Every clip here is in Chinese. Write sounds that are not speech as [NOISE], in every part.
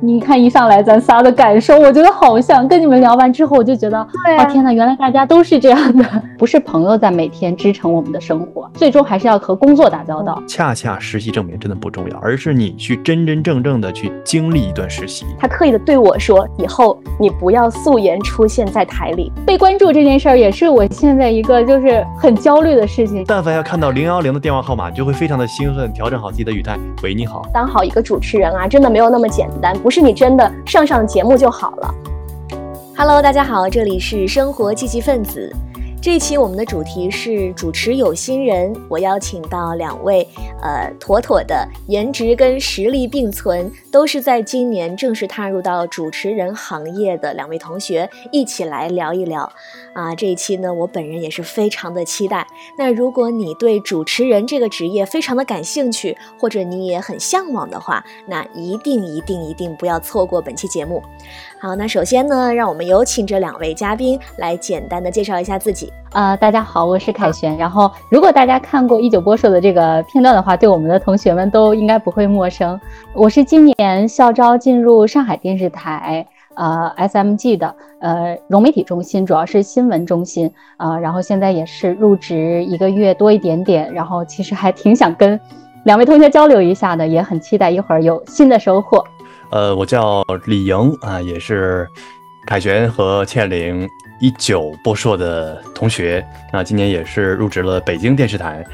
你看一上来咱仨的感受，我觉得好像跟你们聊完之后，我就觉得，对天呐，原来大家都是这样的，[LAUGHS] 不是朋友在每天支撑我们的生活，最终还是要和工作打交道。恰恰实习证明真的不重要，而是你去真真正正的去经历一段实习。他刻意的对我说，以后你不要素颜出现在台里。被关注这件事儿也是我现在一个就是很焦虑的事情。但凡要看到零幺零的电话号码，就会非常的兴奋，调整好自己的语态。喂，你好。当好一个主持人啊，真的没有那么简单，不是你真的上上节目就好了。Hello，大家好，这里是生活积极分子。这一期我们的主题是主持有心人，我邀请到两位，呃，妥妥的颜值跟实力并存，都是在今年正式踏入到主持人行业的两位同学，一起来聊一聊。啊，这一期呢，我本人也是非常的期待。那如果你对主持人这个职业非常的感兴趣，或者你也很向往的话，那一定一定一定不要错过本期节目。好，那首先呢，让我们有请这两位嘉宾来简单的介绍一下自己。呃，大家好，我是凯旋。然后，如果大家看过一九播出的这个片段的话，对我们的同学们都应该不会陌生。我是今年校招进入上海电视台。呃，SMG 的呃融媒体中心主要是新闻中心啊，然后现在也是入职一个月多一点点，然后其实还挺想跟两位同学交流一下的，也很期待一会儿有新的收获。呃，我叫李莹啊，也是凯旋和倩玲一九播硕的同学，那今年也是入职了北京电视台，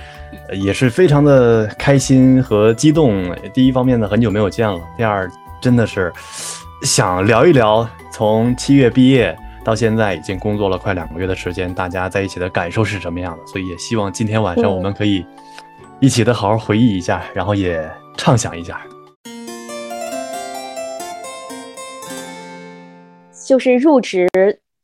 也是非常的开心和激动。第一方面呢，很久没有见了；第二，真的是。想聊一聊，从七月毕业到现在，已经工作了快两个月的时间，大家在一起的感受是什么样的？所以也希望今天晚上我们可以一起的好好回忆一下，然后也畅想一下。就是入职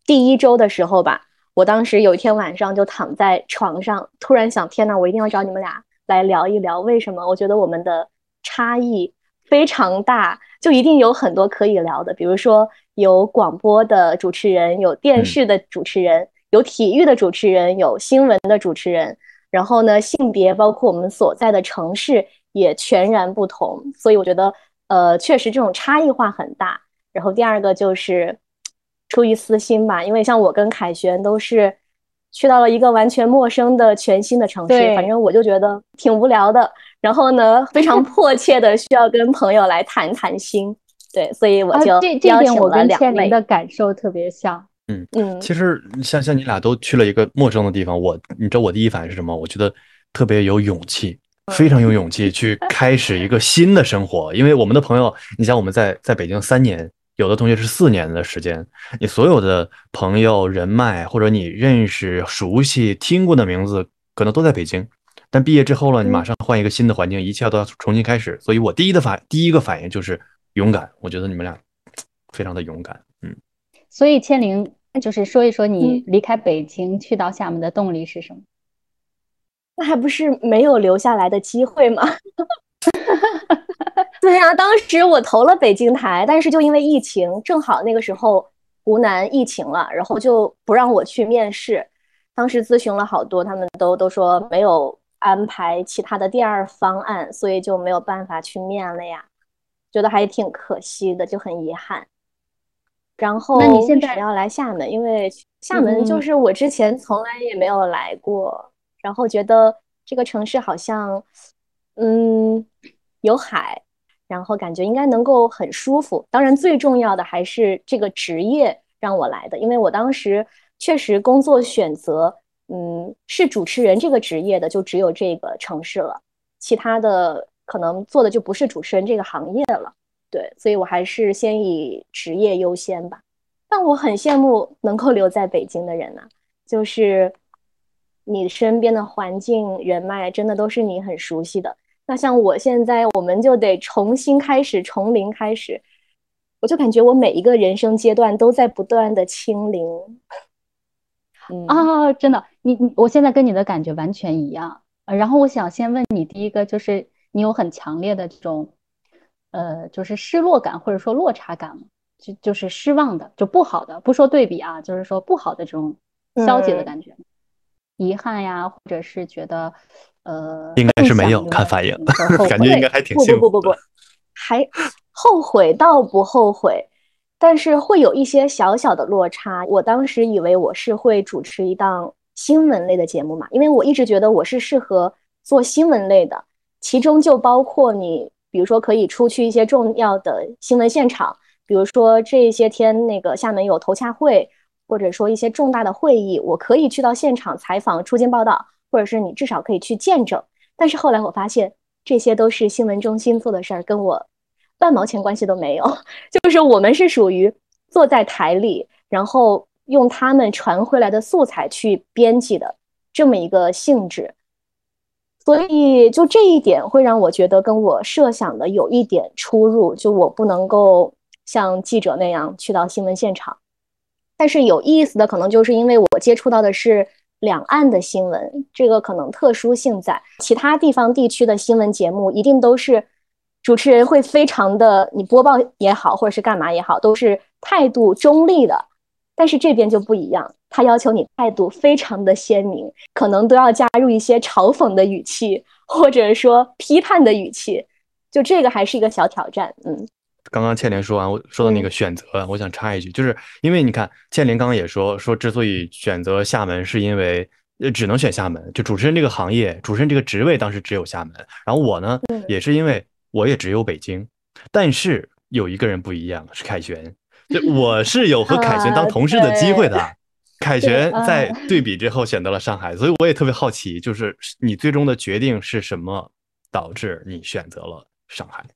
第一周的时候吧，我当时有一天晚上就躺在床上，突然想：天呐，我一定要找你们俩来聊一聊，为什么？我觉得我们的差异。非常大，就一定有很多可以聊的。比如说，有广播的主持人，有电视的主持人，有体育的主持人，有新闻的主持人。然后呢，性别包括我们所在的城市也全然不同。所以我觉得，呃，确实这种差异化很大。然后第二个就是出于私心吧，因为像我跟凯旋都是去到了一个完全陌生的全新的城市，反正我就觉得挺无聊的。然后呢，非常迫切的需要跟朋友来谈谈心，对，所以我就邀请了两位。的感受特别像，嗯嗯，其实像像你俩都去了一个陌生的地方，我你知道我第一反应是什么？我觉得特别有勇气，非常有勇气去开始一个新的生活。因为我们的朋友，你像我们在在北京三年，有的同学是四年的时间，你所有的朋友人脉或者你认识、熟悉、听过的名字，可能都在北京。但毕业之后了，你马上换一个新的环境，一切都要重新开始。所以我第一的反第一个反应就是勇敢。我觉得你们俩非常的勇敢，嗯。所以千灵就是说一说你离开北京去到厦门的动力是什么？那还不是没有留下来的机会吗？[LAUGHS] 对呀，当时我投了北京台，但是就因为疫情，正好那个时候湖南疫情了，然后就不让我去面试。当时咨询了好多，他们都都说没有。安排其他的第二方案，所以就没有办法去面了呀，觉得还挺可惜的，就很遗憾。然后，那你现在要来厦门，因为厦门就是我之前从来也没有来过，然后觉得这个城市好像，嗯，有海，然后感觉应该能够很舒服。当然，最重要的还是这个职业让我来的，因为我当时确实工作选择。嗯，是主持人这个职业的，就只有这个城市了，其他的可能做的就不是主持人这个行业了。对，所以我还是先以职业优先吧。但我很羡慕能够留在北京的人呐，就是你身边的环境、人脉，真的都是你很熟悉的。那像我现在，我们就得重新开始，从零开始，我就感觉我每一个人生阶段都在不断的清零。啊，真的，你你，我现在跟你的感觉完全一样。呃，然后我想先问你，第一个就是你有很强烈的这种，呃，就是失落感或者说落差感吗？就就是失望的，就不好的，不说对比啊，就是说不好的这种消极的感觉，遗憾呀，或者是觉得，呃，应该是没有，看反应 [LAUGHS] [LAUGHS] 感觉应该还挺幸福。不不不不不，还后悔倒不后悔，但是会有一些小小的落差。我当时以为我是会主持一档新闻类的节目嘛，因为我一直觉得我是适合做新闻类的，其中就包括你，比如说可以出去一些重要的新闻现场，比如说这些天那个厦门有投洽会，或者说一些重大的会议，我可以去到现场采访、出镜报道，或者是你至少可以去见证。但是后来我发现，这些都是新闻中心做的事儿，跟我。半毛钱关系都没有，[LAUGHS] 就是我们是属于坐在台里，然后用他们传回来的素材去编辑的这么一个性质，所以就这一点会让我觉得跟我设想的有一点出入，就我不能够像记者那样去到新闻现场。但是有意思的可能就是因为我接触到的是两岸的新闻，这个可能特殊性在其他地方地区的新闻节目一定都是。主持人会非常的，你播报也好，或者是干嘛也好，都是态度中立的。但是这边就不一样，他要求你态度非常的鲜明，可能都要加入一些嘲讽的语气，或者说批判的语气。就这个还是一个小挑战。嗯，刚刚倩玲说完，我说到那个选择，我想插一句，就是因为你看，倩玲刚刚也说说，之所以选择厦门，是因为呃只能选厦门，就主持人这个行业，主持人这个职位当时只有厦门。然后我呢，也是因为。我也只有北京，但是有一个人不一样，是凯旋。就我是有和凯旋当同事的机会的。凯旋在对比之后选择了上海，所以我也特别好奇，就是你最终的决定是什么导致你选择了上海？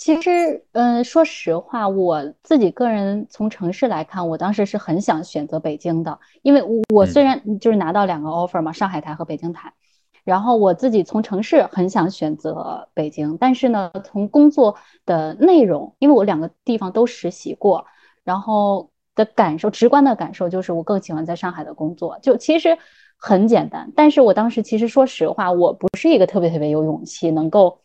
其实，嗯，说实话，我自己个人从城市来看，我当时是很想选择北京的，因为我我虽然就是拿到两个 offer 嘛，上海台和北京台。然后我自己从城市很想选择北京，但是呢，从工作的内容，因为我两个地方都实习过，然后的感受，直观的感受就是我更喜欢在上海的工作。就其实很简单，但是我当时其实说实话，我不是一个特别特别有勇气能够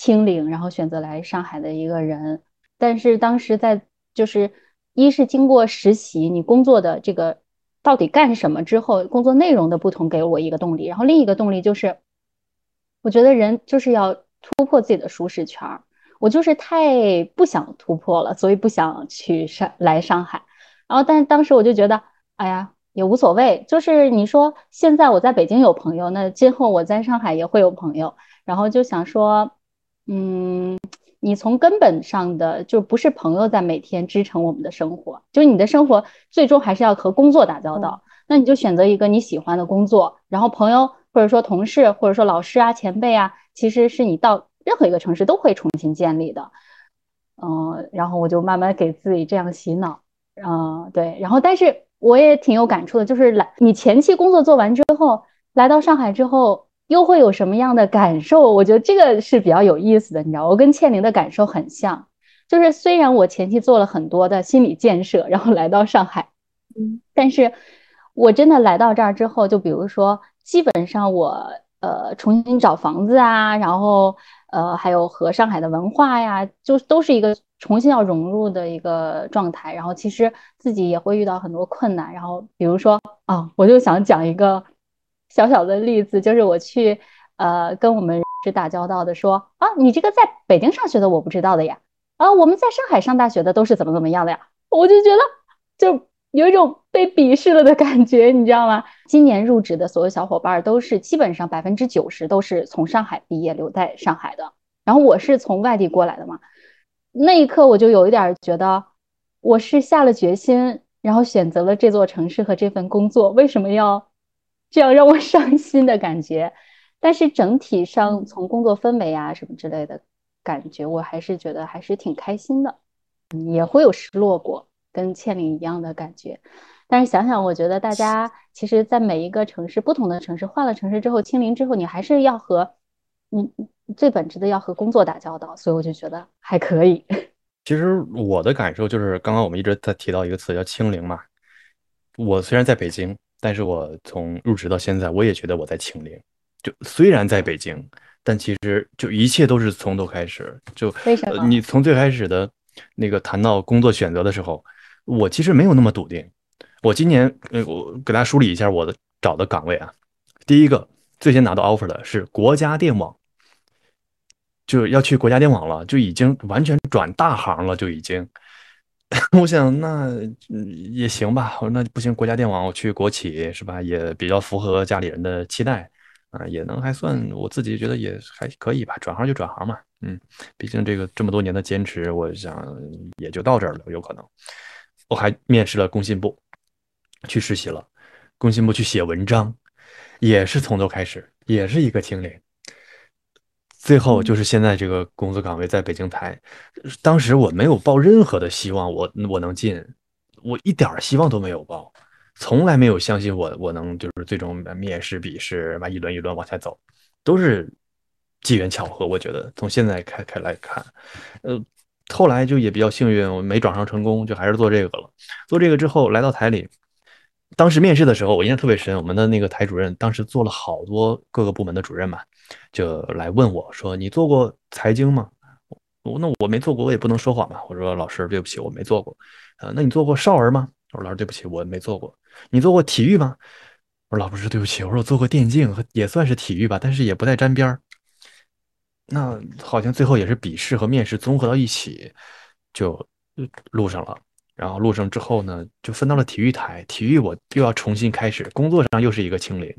清零，然后选择来上海的一个人。但是当时在就是一是经过实习，你工作的这个。到底干什么之后，工作内容的不同给我一个动力，然后另一个动力就是，我觉得人就是要突破自己的舒适圈儿，我就是太不想突破了，所以不想去上来上海。然后，但当时我就觉得，哎呀，也无所谓，就是你说现在我在北京有朋友，那今后我在上海也会有朋友，然后就想说，嗯。你从根本上的就不是朋友在每天支撑我们的生活，就是你的生活最终还是要和工作打交道。那你就选择一个你喜欢的工作，然后朋友或者说同事或者说老师啊前辈啊，其实是你到任何一个城市都会重新建立的。嗯，然后我就慢慢给自己这样洗脑。嗯，对，然后但是我也挺有感触的，就是来你前期工作做完之后，来到上海之后。又会有什么样的感受？我觉得这个是比较有意思的，你知道，我跟倩玲的感受很像，就是虽然我前期做了很多的心理建设，然后来到上海，嗯，但是我真的来到这儿之后，就比如说，基本上我呃重新找房子啊，然后呃还有和上海的文化呀，就都是一个重新要融入的一个状态，然后其实自己也会遇到很多困难，然后比如说啊，我就想讲一个。小小的例子就是我去，呃，跟我们是打交道的，说啊，你这个在北京上学的我不知道的呀，啊，我们在上海上大学的都是怎么怎么样的呀，我就觉得就有一种被鄙视了的感觉，你知道吗？今年入职的所有小伙伴都是基本上百分之九十都是从上海毕业留在上海的，然后我是从外地过来的嘛，那一刻我就有一点觉得我是下了决心，然后选择了这座城市和这份工作，为什么要？这样让我伤心的感觉，但是整体上从工作氛围啊什么之类的感觉，我还是觉得还是挺开心的，也会有失落过，跟倩玲一样的感觉。但是想想，我觉得大家 [LAUGHS] 其实，在每一个城市，不同的城市换了城市之后，清零之后，你还是要和你最本质的要和工作打交道，所以我就觉得还可以。[LAUGHS] 其实我的感受就是，刚刚我们一直在提到一个词叫清零嘛。我虽然在北京。但是我从入职到现在，我也觉得我在清零。就虽然在北京，但其实就一切都是从头开始。就你从最开始的那个谈到工作选择的时候，我其实没有那么笃定。我今年，呃，我给大家梳理一下我的找的岗位啊。第一个最先拿到 offer 的是国家电网，就要去国家电网了，就已经完全转大行了，就已经。[LAUGHS] 我想那也行吧，我说那不行，国家电网我去国企是吧，也比较符合家里人的期待啊，也能还算我自己觉得也还可以吧，转行就转行嘛，嗯，毕竟这个这么多年的坚持，我想也就到这儿了，有可能。我还面试了工信部，去实习了，工信部去写文章，也是从头开始，也是一个清零。最后就是现在这个工作岗位在北京台，当时我没有抱任何的希望，我我能进，我一点希望都没有抱，从来没有相信我我能就是最终面试笔试完一轮一轮往下走，都是机缘巧合。我觉得从现在开开来看，呃，后来就也比较幸运，我没转上成功，就还是做这个了。做这个之后来到台里，当时面试的时候我印象特别深，我们的那个台主任当时做了好多各个部门的主任嘛。就来问我说：“你做过财经吗？”我那我没做过，我也不能说谎吧。我说：“老师，对不起，我没做过。”呃，那你做过少儿吗？我说：“老师，对不起，我没做过。”你做过体育吗？我说：“老师，对不起，我说我做过电竞，也算是体育吧，但是也不太沾边儿。”那好像最后也是笔试和面试综合到一起，就录上了。然后录上之后呢，就分到了体育台。体育我又要重新开始，工作上又是一个清零。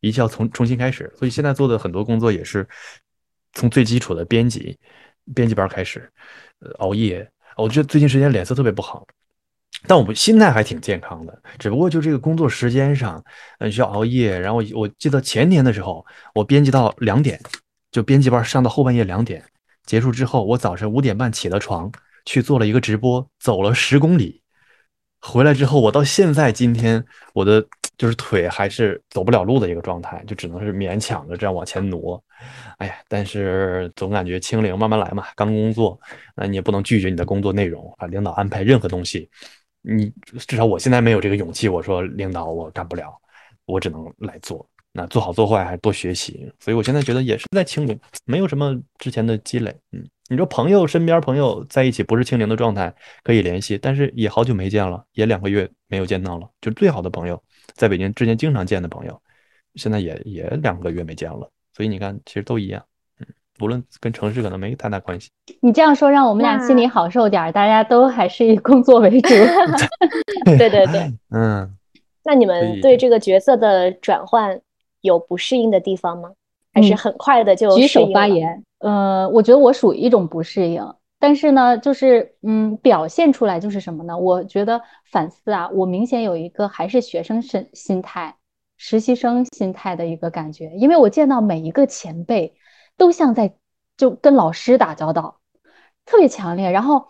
一切要从重新开始，所以现在做的很多工作也是从最基础的编辑、编辑班开始，呃，熬夜。我觉得最近时间脸色特别不好，但我们心态还挺健康的。只不过就这个工作时间上，嗯，需要熬夜。然后我记得前年的时候，我编辑到两点，就编辑班上到后半夜两点结束之后，我早晨五点半起了床，去做了一个直播，走了十公里。回来之后，我到现在今天我的。就是腿还是走不了路的一个状态，就只能是勉强的这样往前挪。哎呀，但是总感觉清零慢慢来嘛。刚工作，那你也不能拒绝你的工作内容啊。领导安排任何东西，你至少我现在没有这个勇气。我说领导，我干不了，我只能来做。那做好做坏还多学习。所以我现在觉得也是在清零，没有什么之前的积累。嗯，你说朋友身边朋友在一起不是清零的状态可以联系，但是也好久没见了，也两个月没有见到了，就最好的朋友。在北京之前经常见的朋友，现在也也两个月没见了，所以你看，其实都一样，嗯，无论跟城市可能没太大关系。你这样说，让我们俩心里好受点，大家都还是以工作为主。[LAUGHS] [LAUGHS] 对对对，嗯。那你们对这个角色的转换有不适应的地方吗？还是很快的就举手发言？呃，我觉得我属于一种不适应。但是呢，就是嗯，表现出来就是什么呢？我觉得反思啊，我明显有一个还是学生心心态、实习生心态的一个感觉，因为我见到每一个前辈都像在就跟老师打交道，特别强烈。然后，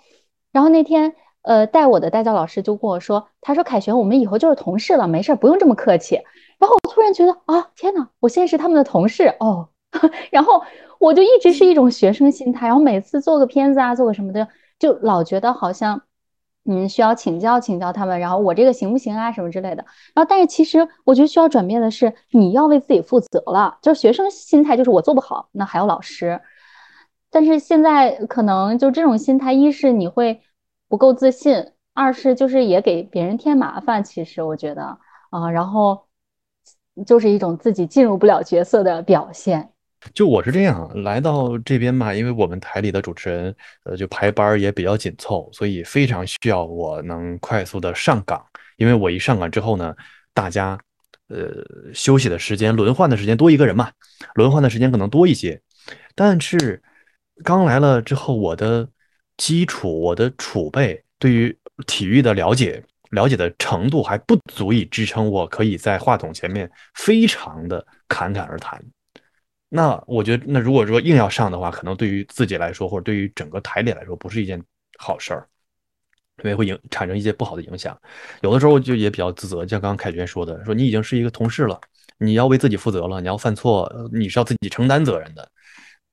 然后那天呃带我的代教老师就跟我说，他说：“凯旋，我们以后就是同事了，没事，不用这么客气。”然后我突然觉得啊，天呐，我现在是他们的同事哦。[LAUGHS] 然后我就一直是一种学生心态，然后每次做个片子啊，做个什么的，就老觉得好像嗯需要请教请教他们，然后我这个行不行啊什么之类的。然后但是其实我觉得需要转变的是，你要为自己负责了。就学生心态就是我做不好，那还有老师。但是现在可能就这种心态，一是你会不够自信，二是就是也给别人添麻烦。其实我觉得啊，然后就是一种自己进入不了角色的表现。就我是这样来到这边嘛，因为我们台里的主持人，呃，就排班也比较紧凑，所以非常需要我能快速的上岗。因为我一上岗之后呢，大家，呃，休息的时间、轮换的时间多一个人嘛，轮换的时间可能多一些。但是刚来了之后，我的基础、我的储备，对于体育的了解、了解的程度还不足以支撑我可以在话筒前面非常的侃侃而谈。那我觉得，那如果说硬要上的话，可能对于自己来说，或者对于整个台里来说，不是一件好事儿，因为会影产生一些不好的影响。有的时候就也比较自责，像刚刚凯旋说的，说你已经是一个同事了，你要为自己负责了，你要犯错，你是要自己承担责任的。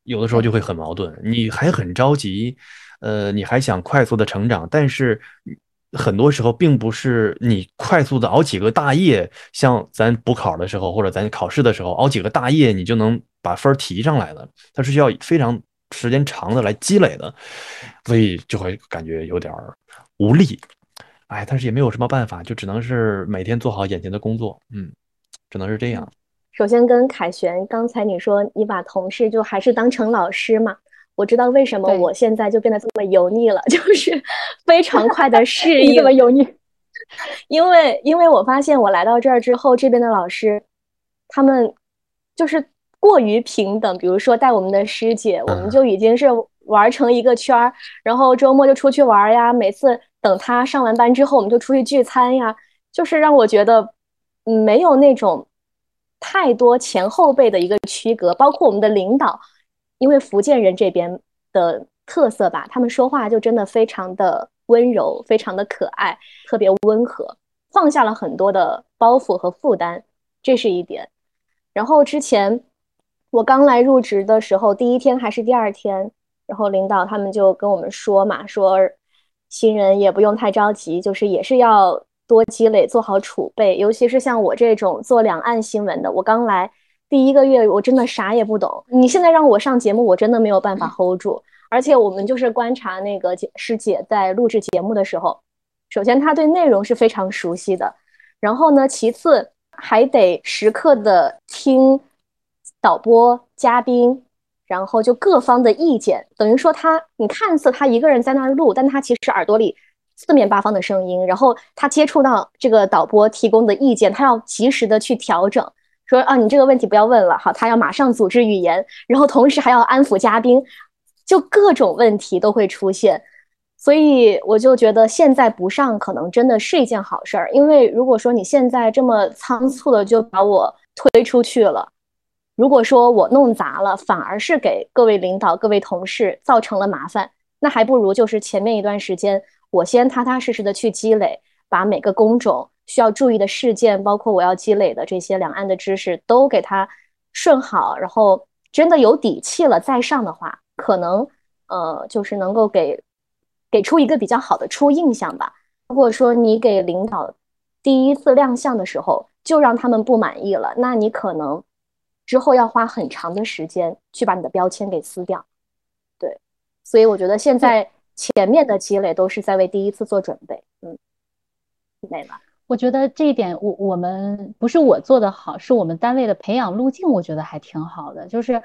有的时候就会很矛盾，你还很着急，呃，你还想快速的成长，但是。很多时候并不是你快速的熬几个大夜，像咱补考的时候或者咱考试的时候熬几个大夜，你就能把分提上来的。它是需要非常时间长的来积累的，所以就会感觉有点无力。哎，但是也没有什么办法，就只能是每天做好眼前的工作。嗯，只能是这样。首先跟凯旋，刚才你说你把同事就还是当成老师嘛？我知道为什么我现在就变得这么油腻了，[LAUGHS] 就是非常快的适应。怎么油腻？[LAUGHS] 因为因为我发现我来到这儿之后，这边的老师他们就是过于平等。比如说带我们的师姐，我们就已经是玩成一个圈儿，然后周末就出去玩呀。每次等他上完班之后，我们就出去聚餐呀。就是让我觉得没有那种太多前后辈的一个区隔，包括我们的领导。因为福建人这边的特色吧，他们说话就真的非常的温柔，非常的可爱，特别温和，放下了很多的包袱和负担，这是一点。然后之前我刚来入职的时候，第一天还是第二天，然后领导他们就跟我们说嘛，说新人也不用太着急，就是也是要多积累，做好储备，尤其是像我这种做两岸新闻的，我刚来。第一个月我真的啥也不懂，你现在让我上节目，我真的没有办法 hold 住。而且我们就是观察那个姐师姐在录制节目的时候，首先她对内容是非常熟悉的，然后呢，其次还得时刻的听导播、嘉宾，然后就各方的意见，等于说她，你看似她一个人在那儿录，但她其实耳朵里四面八方的声音，然后她接触到这个导播提供的意见，她要及时的去调整。说啊，你这个问题不要问了，好，他要马上组织语言，然后同时还要安抚嘉宾，就各种问题都会出现，所以我就觉得现在不上可能真的是一件好事儿，因为如果说你现在这么仓促的就把我推出去了，如果说我弄砸了，反而是给各位领导、各位同事造成了麻烦，那还不如就是前面一段时间我先踏踏实实的去积累，把每个工种。需要注意的事件，包括我要积累的这些两岸的知识，都给它顺好，然后真的有底气了再上的话，可能呃就是能够给给出一个比较好的初印象吧。如果说你给领导第一次亮相的时候就让他们不满意了，那你可能之后要花很长的时间去把你的标签给撕掉。对，所以我觉得现在前面的积累都是在为第一次做准备。嗯，没了。我觉得这一点，我我们不是我做的好，是我们单位的培养路径，我觉得还挺好的。就是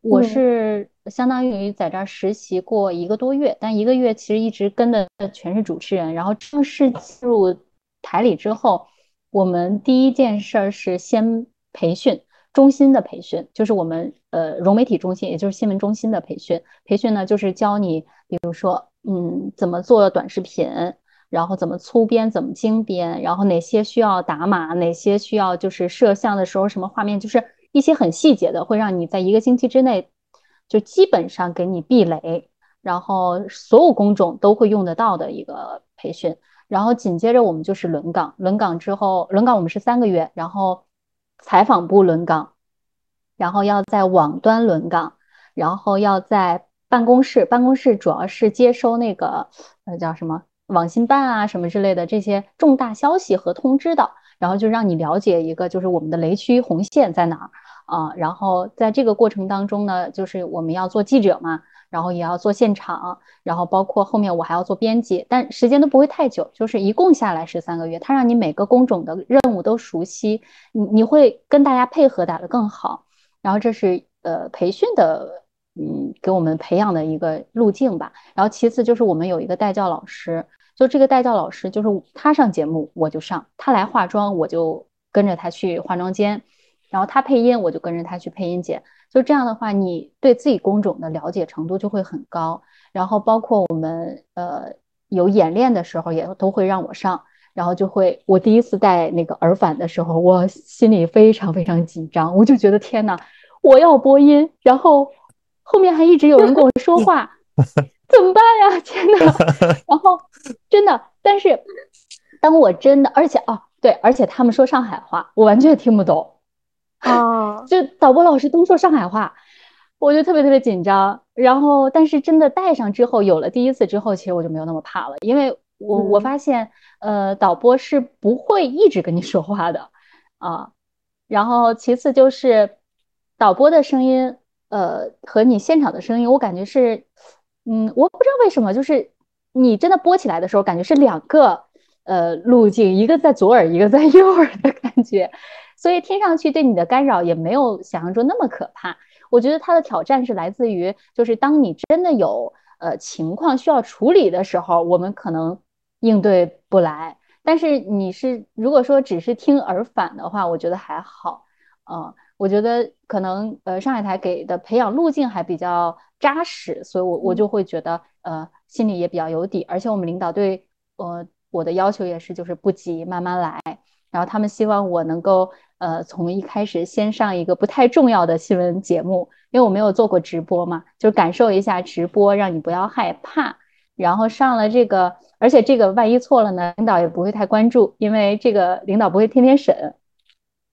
我是相当于在这儿实习过一个多月，但一个月其实一直跟的全是主持人。然后正式进入台里之后，我们第一件事儿是先培训中心的培训，就是我们呃融媒体中心，也就是新闻中心的培训。培训呢，就是教你，比如说，嗯，怎么做短视频。然后怎么粗编，怎么精编，然后哪些需要打码，哪些需要就是摄像的时候什么画面，就是一些很细节的，会让你在一个星期之内就基本上给你避雷，然后所有工种都会用得到的一个培训。然后紧接着我们就是轮岗，轮岗之后轮岗我们是三个月，然后采访部轮岗，然后要在网端轮岗，然后要在办公室，办公室主要是接收那个那叫什么？网信办啊，什么之类的这些重大消息和通知的，然后就让你了解一个，就是我们的雷区红线在哪儿啊。然后在这个过程当中呢，就是我们要做记者嘛，然后也要做现场，然后包括后面我还要做编辑，但时间都不会太久，就是一共下来是三个月。他让你每个工种的任务都熟悉，你你会跟大家配合打得更好。然后这是呃培训的。嗯，给我们培养的一个路径吧。然后其次就是我们有一个带教老师，就这个带教老师就是他上节目我就上，他来化妆我就跟着他去化妆间，然后他配音我就跟着他去配音间。就这样的话，你对自己工种的了解程度就会很高。然后包括我们呃有演练的时候也都会让我上，然后就会我第一次带那个耳返的时候，我心里非常非常紧张，我就觉得天呐，我要播音，然后。后面还一直有人跟我说话，[LAUGHS] 怎么办呀？[LAUGHS] 天呐，然后真的，但是当我真的，而且哦，对，而且他们说上海话，我完全听不懂啊。[LAUGHS] 就导播老师都说上海话，我就特别特别紧张。然后，但是真的戴上之后，有了第一次之后，其实我就没有那么怕了，因为我我发现，呃，导播是不会一直跟你说话的啊。然后，其次就是导播的声音。呃，和你现场的声音，我感觉是，嗯，我不知道为什么，就是你真的播起来的时候，感觉是两个呃路径，一个在左耳，一个在右耳的感觉，所以听上去对你的干扰也没有想象中那么可怕。我觉得它的挑战是来自于，就是当你真的有呃情况需要处理的时候，我们可能应对不来。但是你是如果说只是听耳返的话，我觉得还好。嗯，我觉得可能呃上海台给的培养路径还比较扎实，所以我我就会觉得呃心里也比较有底。而且我们领导对呃我的要求也是，就是不急，慢慢来。然后他们希望我能够，呃，从一开始先上一个不太重要的新闻节目，因为我没有做过直播嘛，就感受一下直播，让你不要害怕。然后上了这个，而且这个万一错了呢，领导也不会太关注，因为这个领导不会天天审。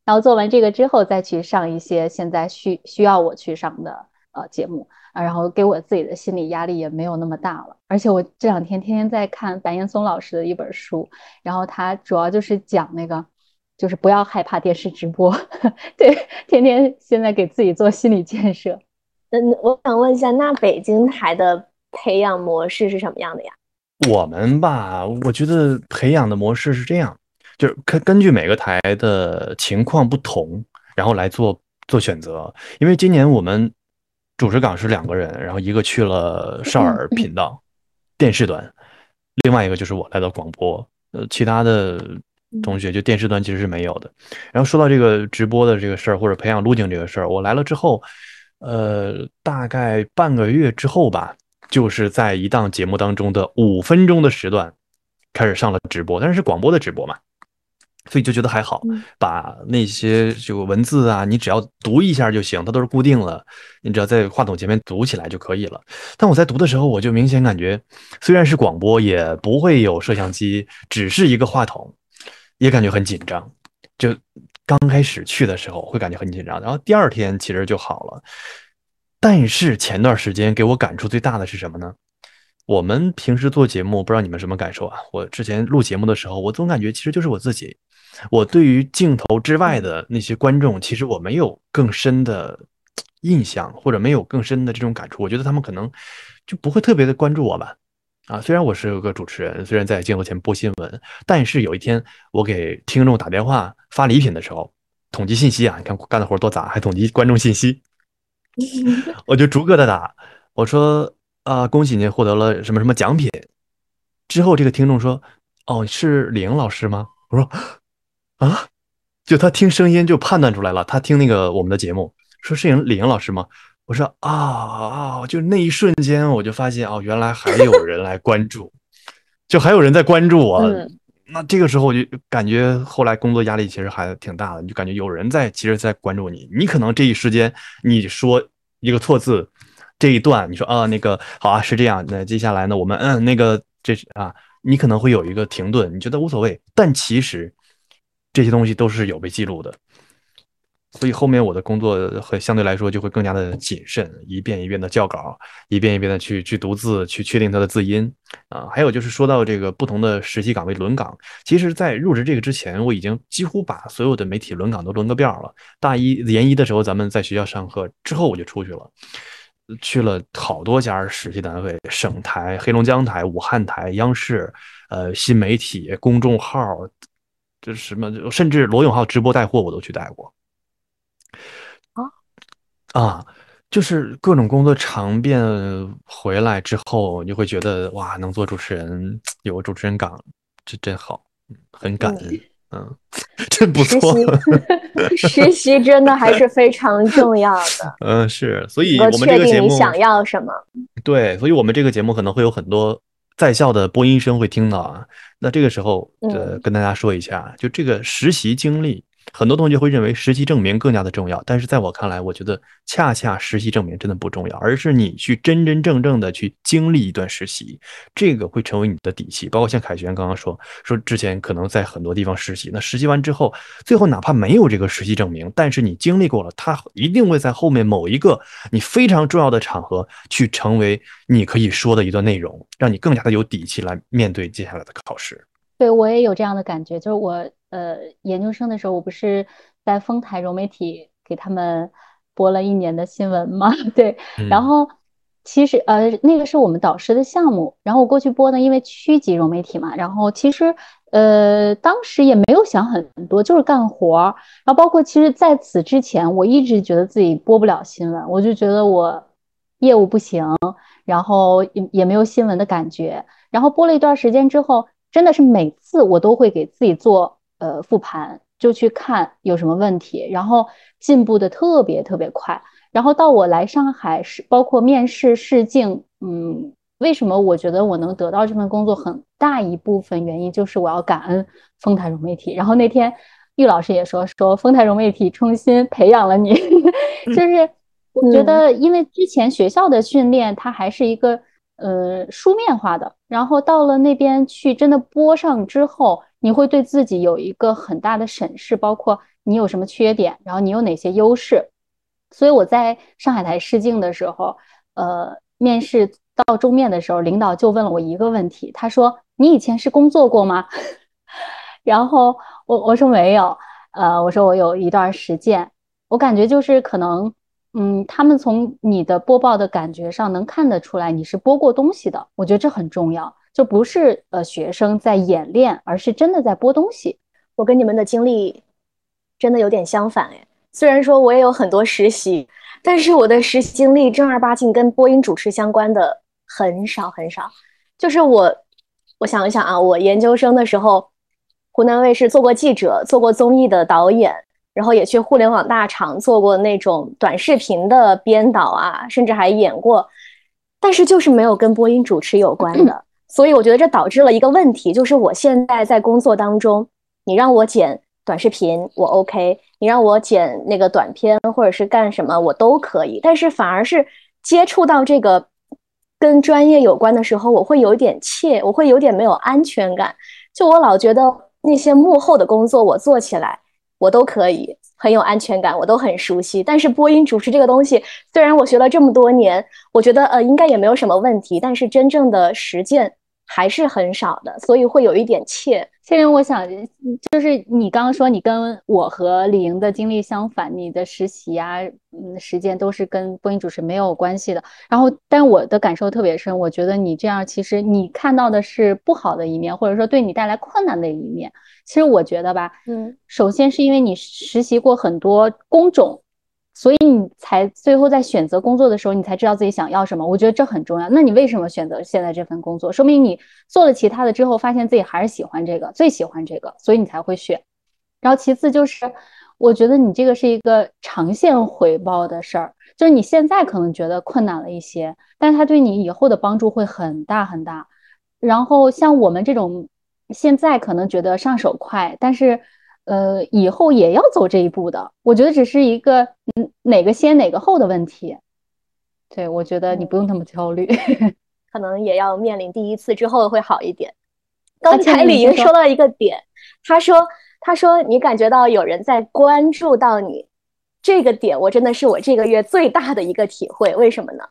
然后做完这个之后，再去上一些现在需需要我去上的呃节目。啊，然后给我自己的心理压力也没有那么大了，而且我这两天天天在看白岩松老师的一本书，然后他主要就是讲那个，就是不要害怕电视直播，[LAUGHS] 对，天天现在给自己做心理建设。嗯，我想问一下，那北京台的培养模式是什么样的呀？我们吧，我觉得培养的模式是这样，就是根根据每个台的情况不同，然后来做做选择，因为今年我们。主持岗是两个人，然后一个去了少儿频道电视端，另外一个就是我来到广播。呃，其他的同学就电视端其实是没有的。然后说到这个直播的这个事儿，或者培养路径这个事儿，我来了之后，呃，大概半个月之后吧，就是在一档节目当中的五分钟的时段开始上了直播，但是是广播的直播嘛。所以就觉得还好，把那些就文字啊，你只要读一下就行，它都是固定了，你只要在话筒前面读起来就可以了。但我在读的时候，我就明显感觉，虽然是广播，也不会有摄像机，只是一个话筒，也感觉很紧张。就刚开始去的时候会感觉很紧张，然后第二天其实就好了。但是前段时间给我感触最大的是什么呢？我们平时做节目，不知道你们什么感受啊？我之前录节目的时候，我总感觉其实就是我自己。我对于镜头之外的那些观众，其实我没有更深的印象，或者没有更深的这种感触。我觉得他们可能就不会特别的关注我吧。啊，虽然我是个主持人，虽然在镜头前播新闻，但是有一天我给听众打电话发礼品的时候，统计信息啊，你看干的活多杂，还统计观众信息，[LAUGHS] 我就逐个的打，我说啊，恭喜您获得了什么什么奖品。之后这个听众说，哦，是李莹老师吗？我说。啊，就他听声音就判断出来了。他听那个我们的节目，说是李莹老师吗？我说啊啊，就那一瞬间我就发现哦，原来还有人来关注，[LAUGHS] 就还有人在关注我。那这个时候我就感觉后来工作压力其实还挺大的，你就感觉有人在其实在关注你。你可能这一时间你说一个错字，这一段你说啊那个好啊是这样，那接下来呢我们嗯那个这是啊，你可能会有一个停顿，你觉得无所谓，但其实。这些东西都是有被记录的，所以后面我的工作会相对来说就会更加的谨慎，一遍一遍的校稿，一遍一遍的去去读字，去确定它的字音啊。还有就是说到这个不同的实习岗位轮岗，其实，在入职这个之前，我已经几乎把所有的媒体轮岗都轮个遍了。大一研一的时候，咱们在学校上课之后，我就出去了，去了好多家实习单位，省台、黑龙江台、武汉台、央视，呃，新媒体、公众号。就是什么，甚至罗永浩直播带货我都去带过，啊啊，就是各种工作尝遍回来之后，你会觉得哇，能做主持人，有个主持人岗，这真好，很感恩，嗯，[LAUGHS] 真不错。[LAUGHS] [LAUGHS] 实习真的还是非常重要的。嗯，是，所以我们这个节目想要什么？对，所以我们这个节目可能会有很多。在校的播音生会听到啊，那这个时候呃跟大家说一下，就这个实习经历。很多同学会认为实习证明更加的重要，但是在我看来，我觉得恰恰实习证明真的不重要，而是你去真真正正的去经历一段实习，这个会成为你的底气。包括像凯旋刚刚说，说之前可能在很多地方实习，那实习完之后，最后哪怕没有这个实习证明，但是你经历过了，它一定会在后面某一个你非常重要的场合去成为你可以说的一段内容，让你更加的有底气来面对接下来的考试。对我也有这样的感觉，就是我。呃，研究生的时候，我不是在丰台融媒体给他们播了一年的新闻吗？[LAUGHS] 对，然后其实呃，那个是我们导师的项目，然后我过去播呢，因为区级融媒体嘛，然后其实呃，当时也没有想很多，就是干活儿。然后包括其实在此之前，我一直觉得自己播不了新闻，我就觉得我业务不行，然后也也没有新闻的感觉。然后播了一段时间之后，真的是每次我都会给自己做呃复盘，就去看有什么问题，然后进步的特别特别快。然后到我来上海是包括面试试镜，嗯，为什么我觉得我能得到这份工作，很大一部分原因就是我要感恩丰台融媒体。然后那天玉老师也说说丰台融媒体重新培养了你，[LAUGHS] 就是我觉得因为之前学校的训练它还是一个呃书面化的，然后到了那边去真的播上之后，你会对自己有一个很大的审视，包括你有什么缺点，然后你有哪些优势。所以我在上海台试镜的时候，呃，面试到终面的时候，领导就问了我一个问题，他说：“你以前是工作过吗？” [LAUGHS] 然后我我说没有，呃，我说我有一段实践，我感觉就是可能，嗯，他们从你的播报的感觉上能看得出来你是播过东西的，我觉得这很重要，就不是呃学生在演练，而是真的在播东西。我跟你们的经历真的有点相反哎。虽然说我也有很多实习，但是我的实习经历正儿八经跟播音主持相关的很少很少。就是我，我想一想啊，我研究生的时候，湖南卫视做过记者，做过综艺的导演，然后也去互联网大厂做过那种短视频的编导啊，甚至还演过，但是就是没有跟播音主持有关的。[CLEARS THROAT] 所以我觉得这导致了一个问题，就是我现在在工作当中，你让我剪。短视频我 OK，你让我剪那个短片或者是干什么我都可以，但是反而是接触到这个跟专业有关的时候，我会有点怯，我会有点没有安全感。就我老觉得那些幕后的工作我做起来我都可以很有安全感，我都很熟悉。但是播音主持这个东西，虽然我学了这么多年，我觉得呃应该也没有什么问题，但是真正的实践还是很少的，所以会有一点怯。其实我想，就是你刚刚说你跟我和李莹的经历相反，你的实习啊，嗯，时间都是跟播音主持没有关系的。然后，但我的感受特别深，我觉得你这样其实你看到的是不好的一面，或者说对你带来困难的一面。其实我觉得吧，嗯，首先是因为你实习过很多工种。所以你才最后在选择工作的时候，你才知道自己想要什么。我觉得这很重要。那你为什么选择现在这份工作？说明你做了其他的之后，发现自己还是喜欢这个，最喜欢这个，所以你才会选。然后其次就是，我觉得你这个是一个长线回报的事儿，就是你现在可能觉得困难了一些，但是它对你以后的帮助会很大很大。然后像我们这种现在可能觉得上手快，但是。呃，以后也要走这一步的，我觉得只是一个嗯哪个先哪个后的问题。对，我觉得你不用那么焦虑，[LAUGHS] 可能也要面临第一次之后会好一点。刚才李莹说到一个点，他说他说你感觉到有人在关注到你这个点，我真的是我这个月最大的一个体会。为什么呢？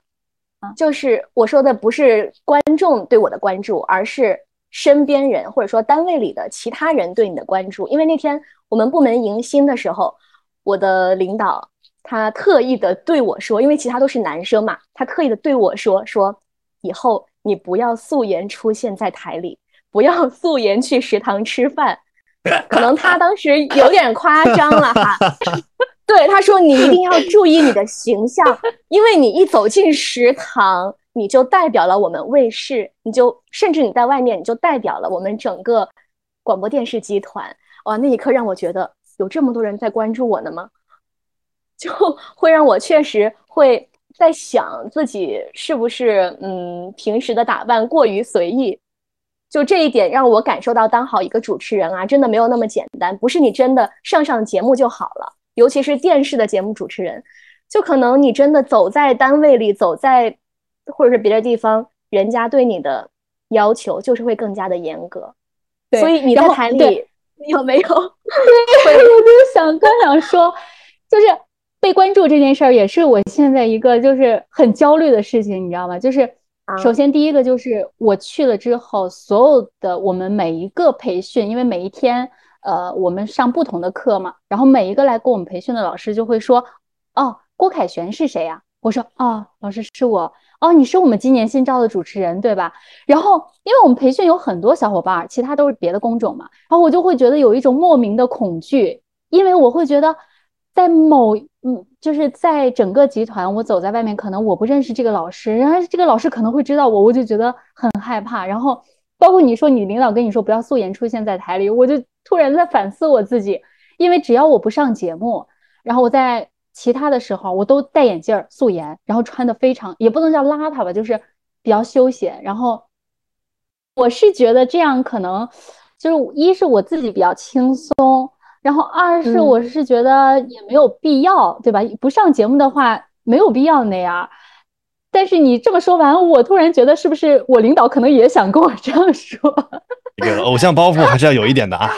就是我说的不是观众对我的关注，而是。身边人或者说单位里的其他人对你的关注，因为那天我们部门迎新的时候，我的领导他特意的对我说，因为其他都是男生嘛，他特意的对我说说，以后你不要素颜出现在台里，不要素颜去食堂吃饭，可能他当时有点夸张了哈。[LAUGHS] 对，他说你一定要注意你的形象，因为你一走进食堂。你就代表了我们卫视，你就甚至你在外面，你就代表了我们整个广播电视集团。哇，那一刻让我觉得有这么多人在关注我呢吗？[LAUGHS] 就会让我确实会在想自己是不是嗯平时的打扮过于随意。就这一点让我感受到，当好一个主持人啊，真的没有那么简单，不是你真的上上节目就好了。尤其是电视的节目主持人，就可能你真的走在单位里，走在。或者是别的地方，人家对你的要求就是会更加的严格，所以你在台里有没有？[LAUGHS] 对，[LAUGHS] 我就想刚想说，就是被关注这件事儿，也是我现在一个就是很焦虑的事情，你知道吗？就是首先第一个就是我去了之后，所有的我们每一个培训，因为每一天呃我们上不同的课嘛，然后每一个来给我们培训的老师就会说，哦，郭凯旋是谁呀？我说啊，老师是我哦，你是我们今年新招的主持人对吧？然后因为我们培训有很多小伙伴，其他都是别的工种嘛，然后我就会觉得有一种莫名的恐惧，因为我会觉得在某嗯，就是在整个集团，我走在外面，可能我不认识这个老师，然后这个老师可能会知道我，我就觉得很害怕。然后包括你说你领导跟你说不要素颜出现在台里，我就突然在反思我自己，因为只要我不上节目，然后我在。其他的时候我都戴眼镜素颜，然后穿的非常也不能叫邋遢吧，就是比较休闲。然后我是觉得这样可能就是一是我自己比较轻松，然后二是我是觉得也没有必要，对吧？不上节目的话没有必要那样。但是你这么说完，我突然觉得是不是我领导可能也想跟我这样说？[LAUGHS] 这个偶像包袱还是要有一点的啊，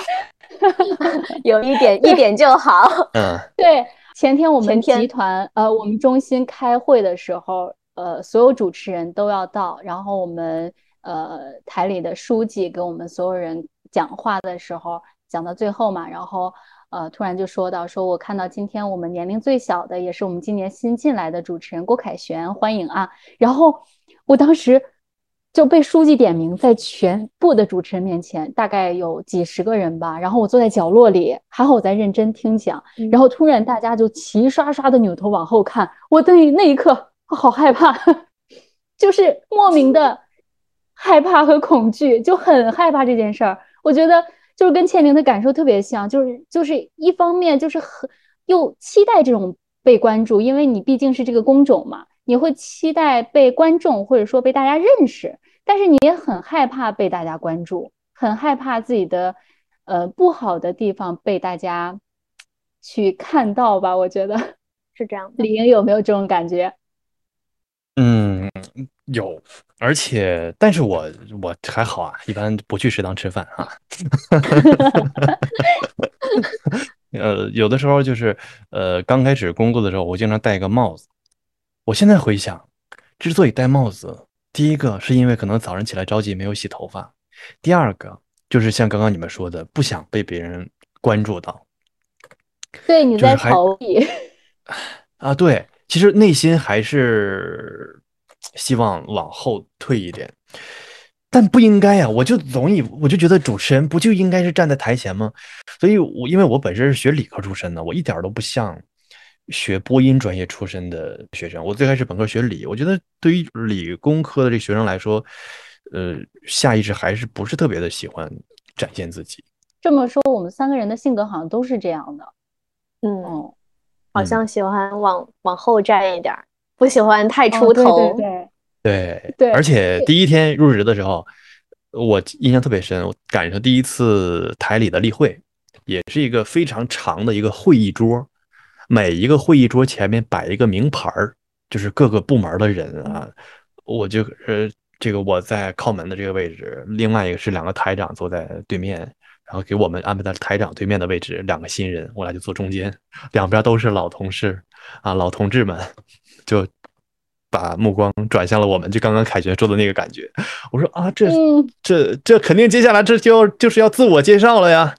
有一点一点就好。嗯，对。前天我们集团呃，我们中心开会的时候，呃，所有主持人都要到，然后我们呃台里的书记给我们所有人讲话的时候，讲到最后嘛，然后呃突然就说到，说我看到今天我们年龄最小的，也是我们今年新进来的主持人郭凯旋，欢迎啊，然后我当时。就被书记点名，在全部的主持人面前，大概有几十个人吧。然后我坐在角落里，还好我在认真听讲。然后突然大家就齐刷刷的扭头往后看，我的那一刻好害怕，[LAUGHS] 就是莫名的害怕和恐惧，就很害怕这件事儿。我觉得就是跟倩玲的感受特别像，就是就是一方面就是很又期待这种被关注，因为你毕竟是这个工种嘛。你会期待被观众或者说被大家认识，但是你也很害怕被大家关注，很害怕自己的呃不好的地方被大家去看到吧？我觉得是这样。李莹有没有这种感觉？嗯，有，而且但是我我还好啊，一般不去食堂吃饭啊。[LAUGHS] 呃，有的时候就是呃刚开始工作的时候，我经常戴一个帽子。我现在回想，之所以戴帽子，第一个是因为可能早上起来着急没有洗头发，第二个就是像刚刚你们说的，不想被别人关注到。对，你在逃避。啊，对，其实内心还是希望往后退一点，但不应该呀，我就总以我就觉得主持人不就应该是站在台前吗？所以，我因为我本身是学理科出身的，我一点都不像。学播音专业出身的学生，我最开始本科学理，我觉得对于理工科的这学生来说，呃，下意识还是不是特别的喜欢展现自己。这么说，我们三个人的性格好像都是这样的。嗯，好像喜欢往往后站一点，不喜欢太出头。对对对，而且第一天入职的时候，我印象特别深，我赶上第一次台里的例会，也是一个非常长的一个会议桌。每一个会议桌前面摆一个名牌儿，就是各个部门的人啊，我就呃，这个我在靠门的这个位置，另外一个是两个台长坐在对面，然后给我们安排在台长对面的位置，两个新人，我俩就坐中间，两边都是老同事啊，老同志们，就把目光转向了我们，就刚刚凯旋说的那个感觉，我说啊，这这这肯定接下来这就就是要自我介绍了呀。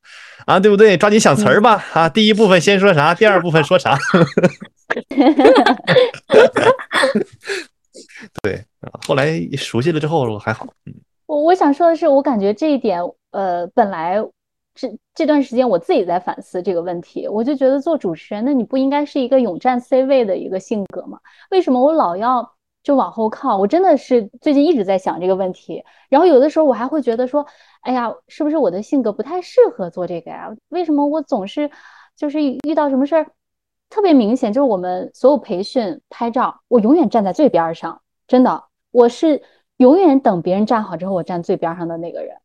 啊，对不对？抓紧想词儿吧！啊，第一部分先说啥？第二部分说啥？[LAUGHS] 对后来熟悉了之后还好。嗯，我我想说的是，我感觉这一点，呃，本来这这段时间我自己在反思这个问题，我就觉得做主持人，那你不应该是一个勇占 C 位的一个性格吗？为什么我老要？就往后靠，我真的是最近一直在想这个问题。然后有的时候我还会觉得说，哎呀，是不是我的性格不太适合做这个呀？为什么我总是就是遇到什么事儿特别明显？就是我们所有培训拍照，我永远站在最边上，真的，我是永远等别人站好之后，我站最边上的那个人。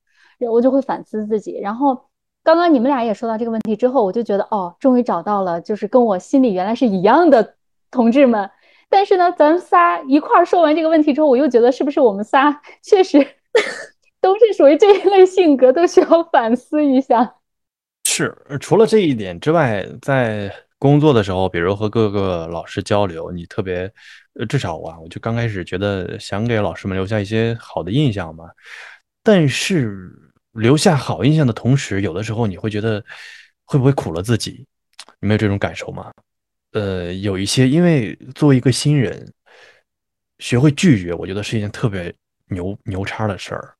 我就会反思自己。然后刚刚你们俩也说到这个问题之后，我就觉得哦，终于找到了，就是跟我心里原来是一样的同志们。但是呢，咱们仨一块儿说完这个问题之后，我又觉得是不是我们仨 [LAUGHS] 确实都是属于这一类性格，都需要反思一下。是，除了这一点之外，在工作的时候，比如和各个老师交流，你特别，至少啊，我就刚开始觉得想给老师们留下一些好的印象嘛。但是留下好印象的同时，有的时候你会觉得会不会苦了自己？你没有这种感受吗？呃，有一些，因为作为一个新人，学会拒绝，我觉得是一件特别牛牛叉的事儿。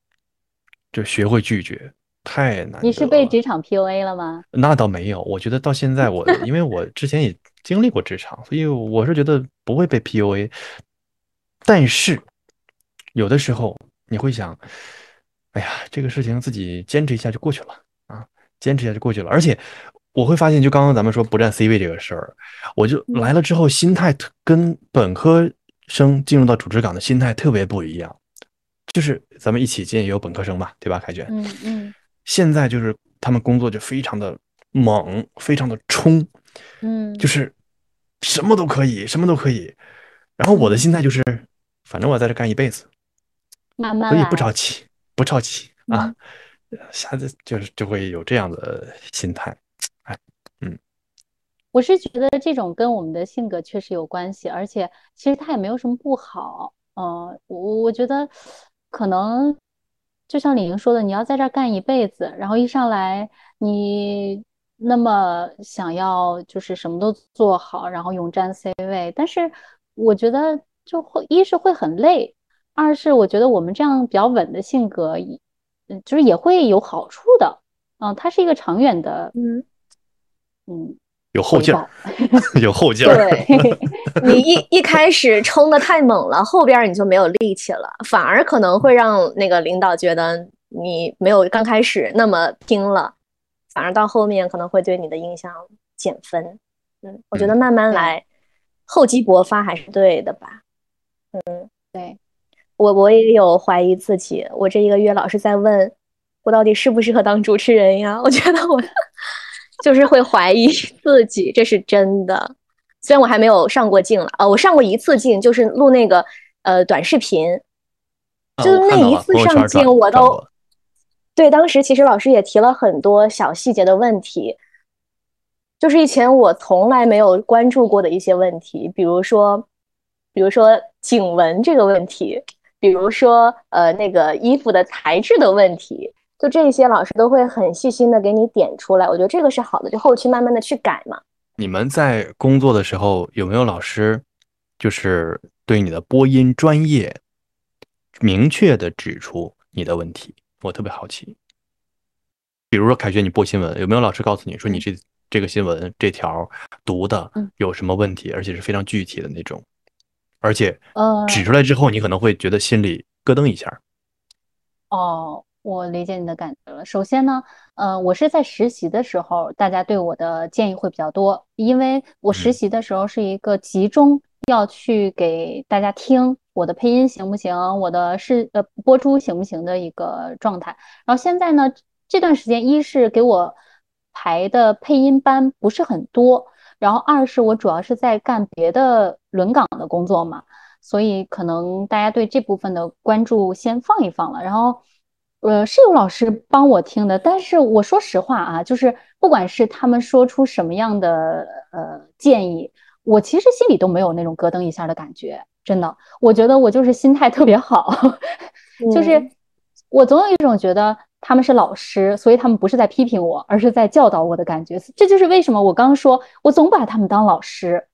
就学会拒绝，太难。你是被职场 PUA 了吗？那倒没有，我觉得到现在我，因为我之前也经历过职场，所以我是觉得不会被 PUA。但是有的时候你会想，哎呀，这个事情自己坚持一下就过去了啊，坚持一下就过去了。而且我会发现，就刚刚咱们说不占 C 位这个事儿，我就来了之后，心态跟本科生进入到主持岗的心态特别不一样。就是咱们一起进也有本科生嘛，对吧？凯旋，嗯嗯，现在就是他们工作就非常的猛，非常的冲，嗯，就是什么都可以，什么都可以。然后我的心态就是，反正我在这干一辈子，慢慢，所以不着急，不着急啊。下次就是就会有这样的心态，哎，嗯，我是觉得这种跟我们的性格确实有关系，而且其实他也没有什么不好，嗯，我我觉得。可能就像李莹说的，你要在这儿干一辈子，然后一上来你那么想要就是什么都做好，然后勇占 C 位，但是我觉得就会一是会很累，二是我觉得我们这样比较稳的性格，嗯，就是也会有好处的，嗯，它是一个长远的，嗯嗯。[LAUGHS] 有后劲儿，[LAUGHS] 有后劲儿。对你一一开始冲的太猛了，后边你就没有力气了，反而可能会让那个领导觉得你没有刚开始那么拼了，反而到后面可能会对你的印象减分。嗯，我觉得慢慢来，厚积薄发还是对的吧。嗯，对我我也有怀疑自己，我这一个月老是在问我到底适不适合当主持人呀？我觉得我。就是会怀疑自己，这是真的。虽然我还没有上过镜了，呃，我上过一次镜，就是录那个呃短视频，就是那一次上镜，我都对。当时其实老师也提了很多小细节的问题，就是以前我从来没有关注过的一些问题，比如说，比如说颈纹这个问题，比如说呃那个衣服的材质的问题。就这些，老师都会很细心的给你点出来，我觉得这个是好的，就后期慢慢的去改嘛。你们在工作的时候有没有老师，就是对你的播音专业明确的指出你的问题？我特别好奇。比如说凯旋，你播新闻，有没有老师告诉你说你这这个新闻这条读的有什么问题，而且是非常具体的那种，而且指出来之后，你可能会觉得心里咯噔一下。哦。我理解你的感觉了。首先呢，呃，我是在实习的时候，大家对我的建议会比较多，因为我实习的时候是一个集中要去给大家听我的配音行不行，我的是呃播出行不行的一个状态。然后现在呢，这段时间一是给我排的配音班不是很多，然后二是我主要是在干别的轮岗的工作嘛，所以可能大家对这部分的关注先放一放了，然后。呃，是有老师帮我听的，但是我说实话啊，就是不管是他们说出什么样的呃建议，我其实心里都没有那种咯噔一下的感觉，真的，我觉得我就是心态特别好，[LAUGHS] 就是我总有一种觉得他们是老师，所以他们不是在批评我，而是在教导我的感觉，这就是为什么我刚刚说我总把他们当老师，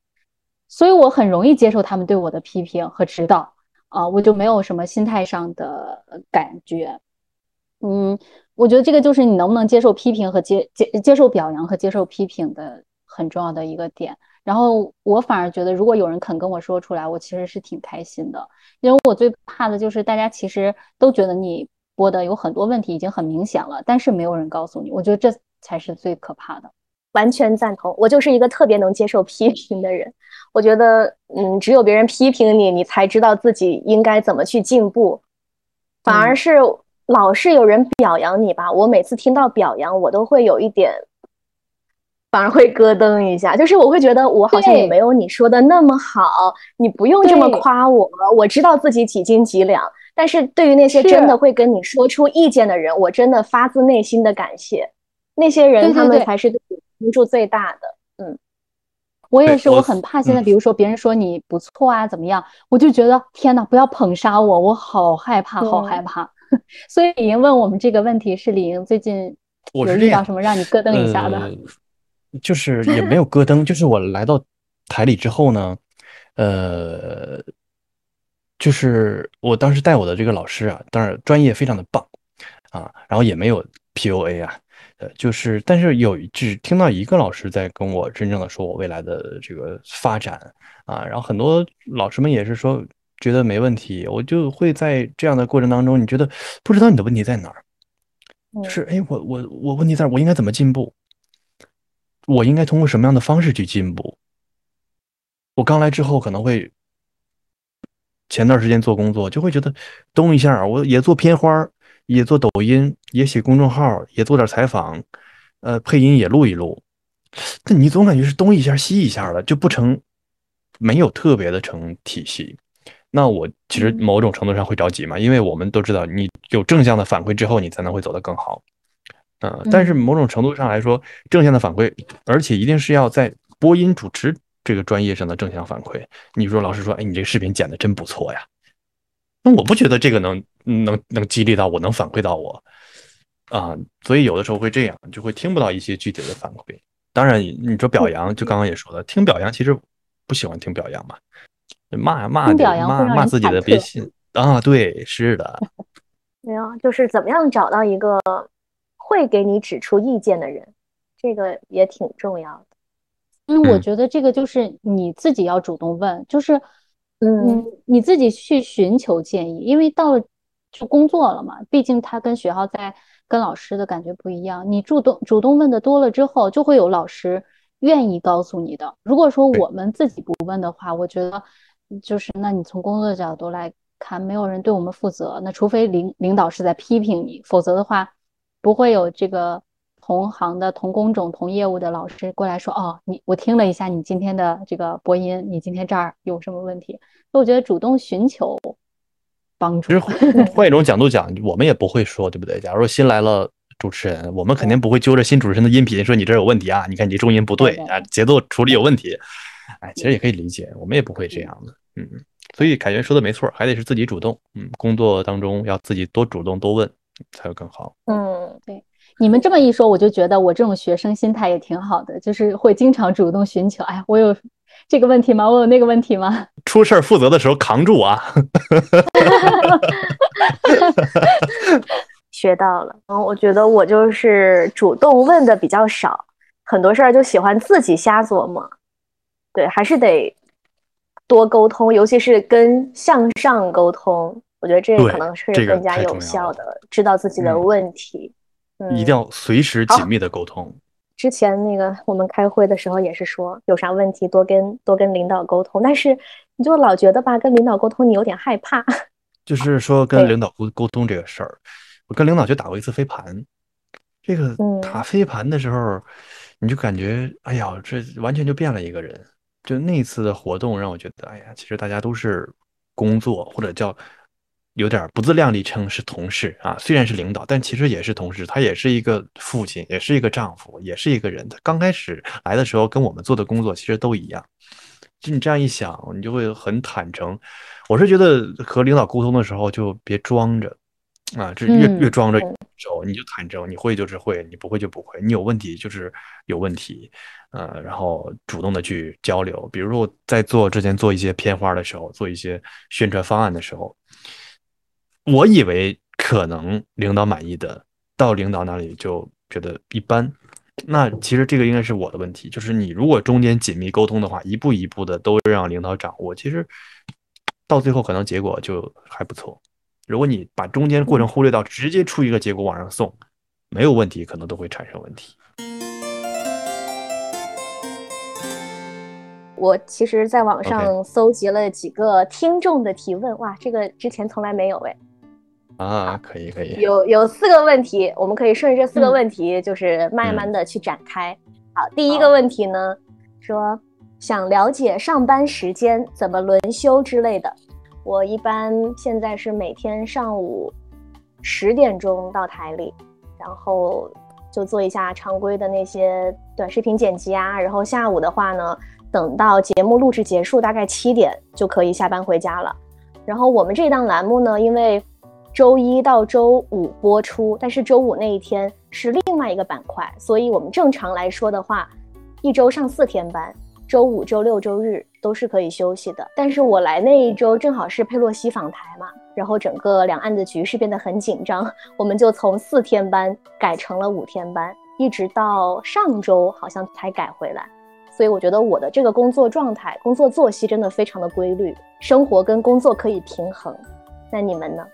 所以我很容易接受他们对我的批评和指导啊，我就没有什么心态上的感觉。嗯，我觉得这个就是你能不能接受批评和接接接受表扬和接受批评的很重要的一个点。然后我反而觉得，如果有人肯跟我说出来，我其实是挺开心的，因为我最怕的就是大家其实都觉得你播的有很多问题已经很明显了，但是没有人告诉你。我觉得这才是最可怕的。完全赞同，我就是一个特别能接受批评的人。我觉得，嗯，只有别人批评你，你才知道自己应该怎么去进步，反而是。老是有人表扬你吧，我每次听到表扬，我都会有一点，反而会咯噔一下。就是我会觉得我好像也没有你说的那么好，你不用这么夸我，我知道自己几斤几两。但是对于那些真的会跟你说出意见的人，我真的发自内心的感谢那些人，他们才是对我帮助最大的。嗯，我也是，我很怕现在，比如说别人说你不错啊，怎么样，我就觉得天哪，不要捧杀我，我好害怕，好害怕。[LAUGHS] 所以李莹问我们这个问题是李莹最近有遇到什么让你咯噔一下的？就是也没有咯噔，就是我来到台里之后呢，呃，就是我当时带我的这个老师啊，当然专业非常的棒啊，然后也没有 PUA 啊，呃，就是但是有只听到一个老师在跟我真正的说我未来的这个发展啊，然后很多老师们也是说觉得没问题，我就会在这样的过程当中，你觉得不知道你的问题在哪儿，就是哎，我我我问题在我应该怎么进步？我应该通过什么样的方式去进步？我刚来之后可能会前段时间做工作，就会觉得东一下，我也做片花，也做抖音，也写公众号，也做点采访，呃，配音也录一录。但你总感觉是东一下西一下的，就不成，没有特别的成体系。那我其实某种程度上会着急嘛，因为我们都知道，你有正向的反馈之后，你才能会走得更好。嗯，但是某种程度上来说，正向的反馈，而且一定是要在播音主持这个专业上的正向反馈。你说老师说，哎，你这个视频剪的真不错呀，那我不觉得这个能能能激励到我，能反馈到我啊，所以有的时候会这样，就会听不到一些具体的反馈。当然，你说表扬，就刚刚也说了，听表扬其实不喜欢听表扬嘛，骂骂骂骂自己的别信啊，对，是的，没有，就是怎么样找到一个。会给你指出意见的人，这个也挺重要的。因为我觉得这个就是你自己要主动问，就是，嗯，你自己去寻求建议。因为到了就工作了嘛，毕竟他跟学校在跟老师的感觉不一样。你主动主动问的多了之后，就会有老师愿意告诉你的。如果说我们自己不问的话，我觉得就是那你从工作的角度来看，没有人对我们负责。那除非领领导是在批评你，否则的话。不会有这个同行的同工种同业务的老师过来说哦，你我听了一下你今天的这个播音，你今天这儿有什么问题？所以我觉得主动寻求帮助。其实换一种角度讲，我们也不会说，对不对？假如说新来了主持人，我们肯定不会揪着新主持人的音频说你这有问题啊，你看你重音不对啊，节奏处理有问题。哎，其实也可以理解，我们也不会这样的。嗯，所以凯源说的没错，还得是自己主动。嗯，工作当中要自己多主动多问。才会更好。嗯，对，你们这么一说，我就觉得我这种学生心态也挺好的，就是会经常主动寻求。哎呀，我有这个问题吗？我有那个问题吗？[LAUGHS] 出事儿负责的时候扛住啊！[LAUGHS] 学到了。嗯，我觉得我就是主动问的比较少，很多事儿就喜欢自己瞎琢磨。对，还是得多沟通，尤其是跟向上沟通。我觉得这可能是更加有效的，知道自己的问题，一定要随时紧密的沟通。之前那个我们开会的时候也是说，有啥问题多跟多跟领导沟通，但是你就老觉得吧，跟领导沟通你有点害怕。就 [LAUGHS] 是说跟领导沟沟通这个事儿，我跟领导去打过一次飞盘，这个打飞盘的时候，你就感觉哎呀，这完全就变了一个人。就那次的活动让我觉得，哎呀，其实大家都是工作或者叫。有点不自量力称是同事啊，虽然是领导，但其实也是同事。他也是一个父亲，也是一个丈夫，也是一个人。他刚开始来的时候，跟我们做的工作其实都一样。就你这样一想，你就会很坦诚。我是觉得和领导沟通的时候，就别装着啊，这越越装着你就坦诚，你会就是会，你不会就不会，你有问题就是有问题，呃，然后主动的去交流。比如说我在做之前做一些片花的时候，做一些宣传方案的时候。我以为可能领导满意的，到领导那里就觉得一般。那其实这个应该是我的问题，就是你如果中间紧密沟通的话，一步一步的都让领导掌握，其实到最后可能结果就还不错。如果你把中间过程忽略到直接出一个结果往上送，没有问题，可能都会产生问题。我其实在网上搜集了几个听众的提问，哇，这个之前从来没有哎。啊，可以可以，有有四个问题，我们可以顺着这四个问题，就是慢慢的去展开。好，第一个问题呢，说想了解上班时间怎么轮休之类的。我一般现在是每天上午十点钟到台里，然后就做一下常规的那些短视频剪辑啊，然后下午的话呢，等到节目录制结束，大概七点就可以下班回家了。然后我们这档栏目呢，因为周一到周五播出，但是周五那一天是另外一个板块，所以我们正常来说的话，一周上四天班，周五、周六、周日都是可以休息的。但是我来那一周正好是佩洛西访台嘛，然后整个两岸的局势变得很紧张，[LAUGHS] 我们就从四天班改成了五天班，一直到上周好像才改回来。所以我觉得我的这个工作状态、工作作息真的非常的规律，生活跟工作可以平衡。那你们呢？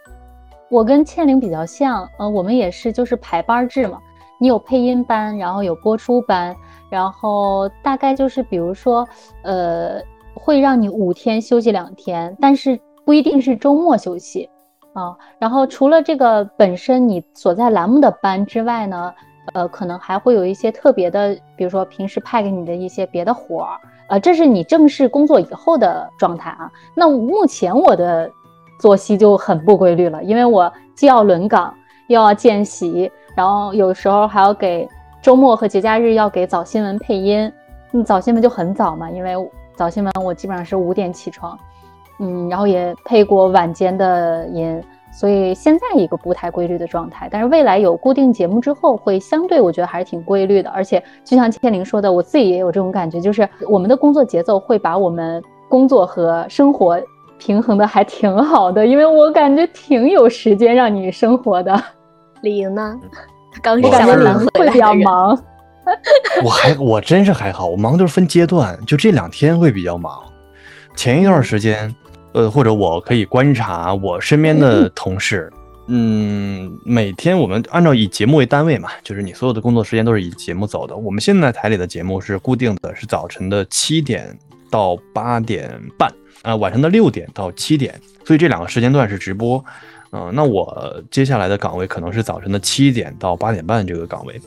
我跟倩玲比较像，呃，我们也是就是排班制嘛。你有配音班，然后有播出班，然后大概就是比如说，呃，会让你五天休息两天，但是不一定是周末休息啊。然后除了这个本身你所在栏目的班之外呢？呃，可能还会有一些特别的，比如说平时派给你的一些别的活儿，呃，这是你正式工作以后的状态啊。那目前我的作息就很不规律了，因为我既要轮岗，又要见习，然后有时候还要给周末和节假日要给早新闻配音。嗯，早新闻就很早嘛，因为早新闻我基本上是五点起床，嗯，然后也配过晚间的音。所以现在一个不太规律的状态，但是未来有固定节目之后，会相对我觉得还是挺规律的。而且就像千灵说的，我自己也有这种感觉，就是我们的工作节奏会把我们工作和生活平衡的还挺好的，因为我感觉挺有时间让你生活的。李莹呢？刚 [LAUGHS] 我感觉李莹会比较忙。[LAUGHS] 我还我真是还好，我忙都是分阶段，就这两天会比较忙，前一段时间。呃，或者我可以观察我身边的同事，嗯，每天我们按照以节目为单位嘛，就是你所有的工作时间都是以节目走的。我们现在台里的节目是固定的，是早晨的七点到八点半，啊，晚上的六点到七点，所以这两个时间段是直播。嗯，那我接下来的岗位可能是早晨的七点到八点半这个岗位，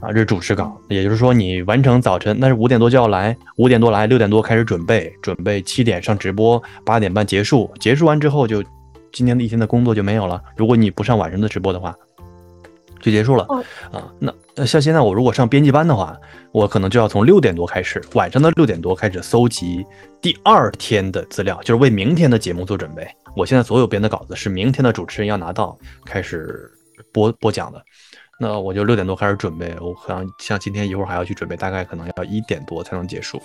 啊，这是主持岗，也就是说你完成早晨，那是五点多就要来，五点多来，六点多开始准备，准备七点上直播，八点半结束，结束完之后就今天的一天的工作就没有了。如果你不上晚上的直播的话。就结束了啊！那那像现在我如果上编辑班的话，我可能就要从六点多开始，晚上的六点多开始搜集第二天的资料，就是为明天的节目做准备。我现在所有编的稿子是明天的主持人要拿到开始播播讲的，那我就六点多开始准备。我可能像今天一会儿还要去准备，大概可能要一点多才能结束。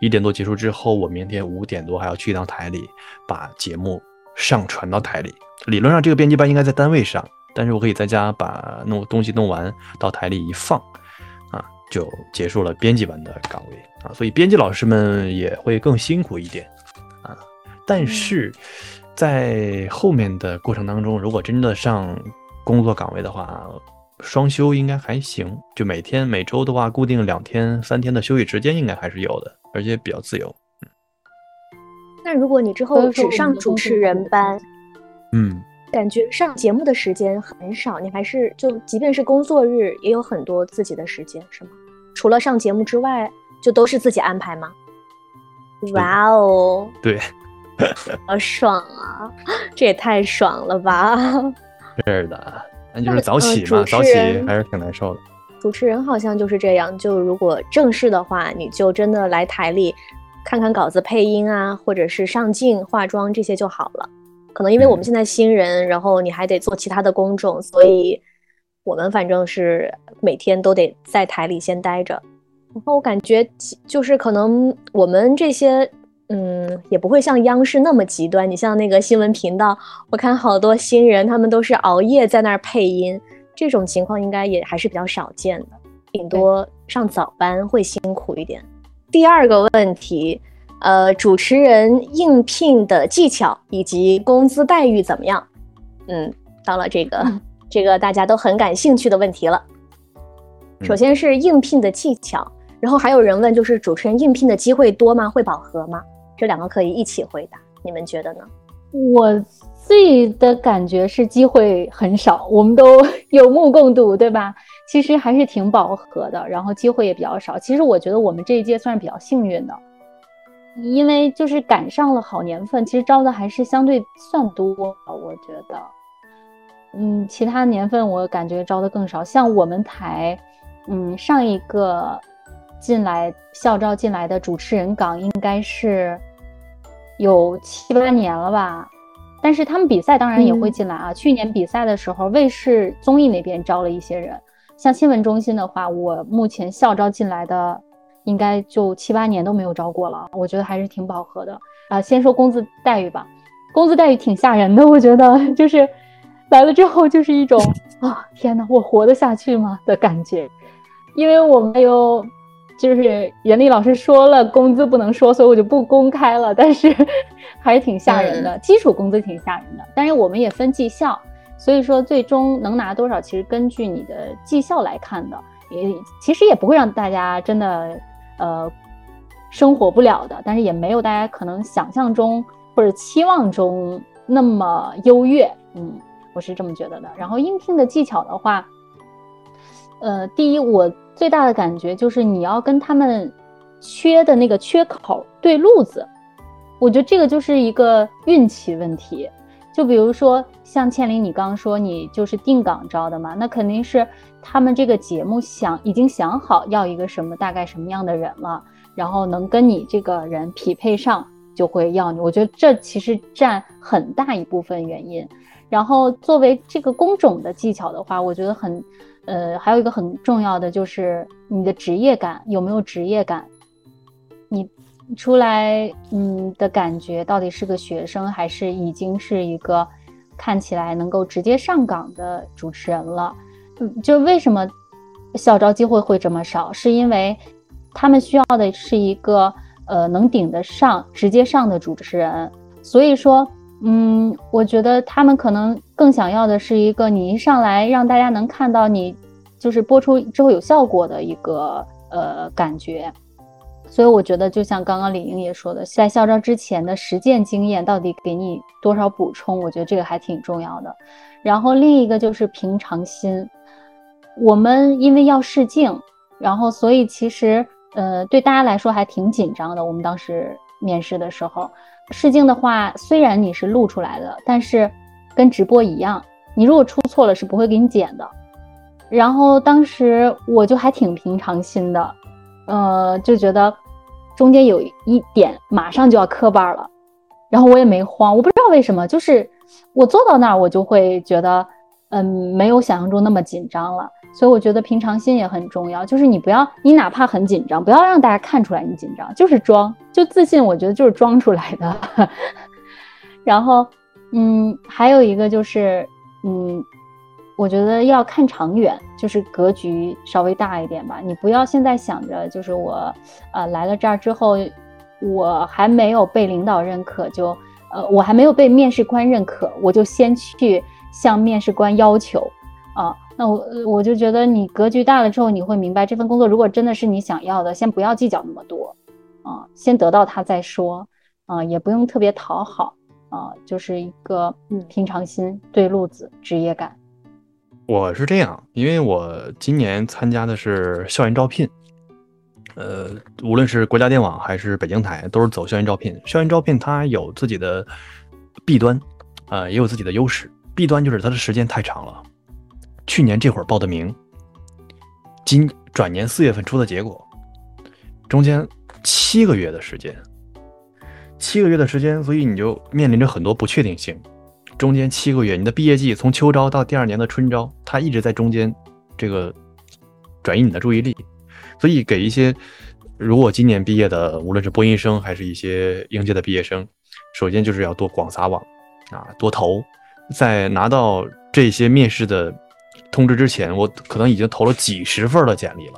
一点多结束之后，我明天五点多还要去一趟台里把节目上传到台里。理论上这个编辑班应该在单位上。但是我可以在家把弄东西弄完，到台里一放，啊，就结束了编辑班的岗位啊。所以编辑老师们也会更辛苦一点啊。但是在后面的过程当中，如果真的上工作岗位的话，双休应该还行。就每天每周的话，固定两天、三天的休息时间应该还是有的，而且比较自由。那如果你之后只上主持人班，嗯。感觉上节目的时间很少，你还是就即便是工作日也有很多自己的时间，是吗？除了上节目之外，就都是自己安排吗？哇哦，对，[LAUGHS] 好爽啊！这也太爽了吧！是的，那就是早起嘛，早起还是挺难受的。主持人好像就是这样，就如果正式的话，你就真的来台里看看稿子、配音啊，或者是上镜、化妆这些就好了。可能因为我们现在新人，然后你还得做其他的工种，所以我们反正是每天都得在台里先待着。然后我感觉就是可能我们这些，嗯，也不会像央视那么极端。你像那个新闻频道，我看好多新人他们都是熬夜在那儿配音，这种情况应该也还是比较少见的，顶多上早班会辛苦一点。第二个问题。呃，主持人应聘的技巧以及工资待遇怎么样？嗯，到了这个这个大家都很感兴趣的问题了。首先是应聘的技巧，然后还有人问，就是主持人应聘的机会多吗？会饱和吗？这两个可以一起回答，你们觉得呢？我自己的感觉是机会很少，我们都有目共睹，对吧？其实还是挺饱和的，然后机会也比较少。其实我觉得我们这一届算是比较幸运的。因为就是赶上了好年份，其实招的还是相对算多，我觉得，嗯，其他年份我感觉招的更少。像我们台，嗯，上一个进来校招进来的主持人岗应该是有七八年了吧，但是他们比赛当然也会进来啊。去年比赛的时候，卫视综艺那边招了一些人，像新闻中心的话，我目前校招进来的。应该就七八年都没有招过了，我觉得还是挺饱和的啊。先说工资待遇吧，工资待遇挺吓人的，我觉得 [LAUGHS] 就是来了之后就是一种啊，天哪，我活得下去吗的感觉，因为我们有。就是严丽老师说了，工资不能说，所以我就不公开了。但是 [LAUGHS] 还是挺吓人的，基础工资挺吓人的。但是我们也分绩效，所以说最终能拿多少，其实根据你的绩效来看的。也其实也不会让大家真的呃生活不了的，但是也没有大家可能想象中或者期望中那么优越。嗯，我是这么觉得的。然后应聘的技巧的话，呃，第一我。最大的感觉就是你要跟他们缺的那个缺口对路子，我觉得这个就是一个运气问题。就比如说像倩玲，你刚刚说你就是定岗招的嘛，那肯定是他们这个节目想已经想好要一个什么大概什么样的人了，然后能跟你这个人匹配上就会要你。我觉得这其实占很大一部分原因。然后作为这个工种的技巧的话，我觉得很。呃，还有一个很重要的就是你的职业感有没有职业感？你出来嗯的感觉到底是个学生还是已经是一个看起来能够直接上岗的主持人了？嗯，就为什么校招机会会这么少？是因为他们需要的是一个呃能顶得上直接上的主持人，所以说。嗯，我觉得他们可能更想要的是一个你一上来让大家能看到你，就是播出之后有效果的一个呃感觉。所以我觉得，就像刚刚李英也说的，在校招之前的实践经验到底给你多少补充，我觉得这个还挺重要的。然后另一个就是平常心，我们因为要试镜，然后所以其实呃对大家来说还挺紧张的。我们当时面试的时候。试镜的话，虽然你是录出来的，但是跟直播一样，你如果出错了是不会给你剪的。然后当时我就还挺平常心的，呃，就觉得中间有一点马上就要磕绊了，然后我也没慌，我不知道为什么，就是我坐到那儿我就会觉得，嗯，没有想象中那么紧张了。所以我觉得平常心也很重要，就是你不要，你哪怕很紧张，不要让大家看出来你紧张，就是装，就自信。我觉得就是装出来的。[LAUGHS] 然后，嗯，还有一个就是，嗯，我觉得要看长远，就是格局稍微大一点吧。你不要现在想着，就是我，呃，来了这儿之后，我还没有被领导认可，就，呃，我还没有被面试官认可，我就先去向面试官要求，啊。那我我就觉得你格局大了之后，你会明白这份工作如果真的是你想要的，先不要计较那么多，啊，先得到它再说，啊，也不用特别讨好，啊，就是一个平常心、对路子、职业感。我是这样，因为我今年参加的是校园招聘，呃，无论是国家电网还是北京台，都是走校园招聘。校园招聘它有自己的弊端，啊，也有自己的优势。弊端就是它的时间太长了。去年这会儿报的名，今转年四月份出的结果，中间七个月的时间，七个月的时间，所以你就面临着很多不确定性。中间七个月，你的毕业季从秋招到第二年的春招，它一直在中间这个转移你的注意力，所以给一些如果今年毕业的，无论是播音生还是一些应届的毕业生，首先就是要多广撒网啊，多投，在拿到这些面试的。通知之前，我可能已经投了几十份的简历了，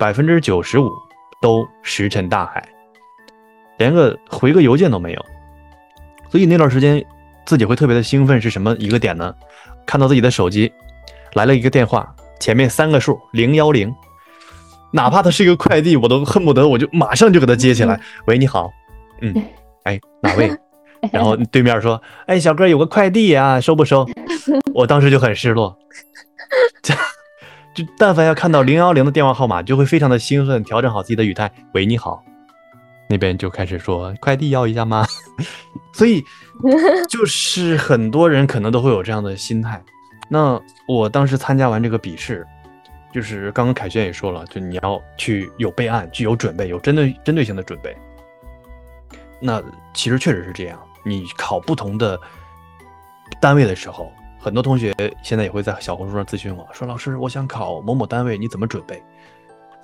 百分之九十五都石沉大海，连个回个邮件都没有。所以那段时间自己会特别的兴奋，是什么一个点呢？看到自己的手机来了一个电话，前面三个数零幺零，哪怕它是一个快递，我都恨不得我就马上就给他接起来。喂，你好，嗯，哎，哪位？[LAUGHS] 然后对面说：“哎，小哥有个快递啊，收不收？” [LAUGHS] 我当时就很失落，[LAUGHS] 就就但凡要看到零幺零的电话号码，就会非常的兴奋，调整好自己的语态：“喂，你好。”那边就开始说：“快递要一下吗？” [LAUGHS] 所以就是很多人可能都会有这样的心态。那我当时参加完这个笔试，就是刚刚凯旋也说了，就你要去有备案，具有准备，有针对针对性的准备。那其实确实是这样。你考不同的单位的时候，很多同学现在也会在小红书上咨询我说：“老师，我想考某某单位，你怎么准备？”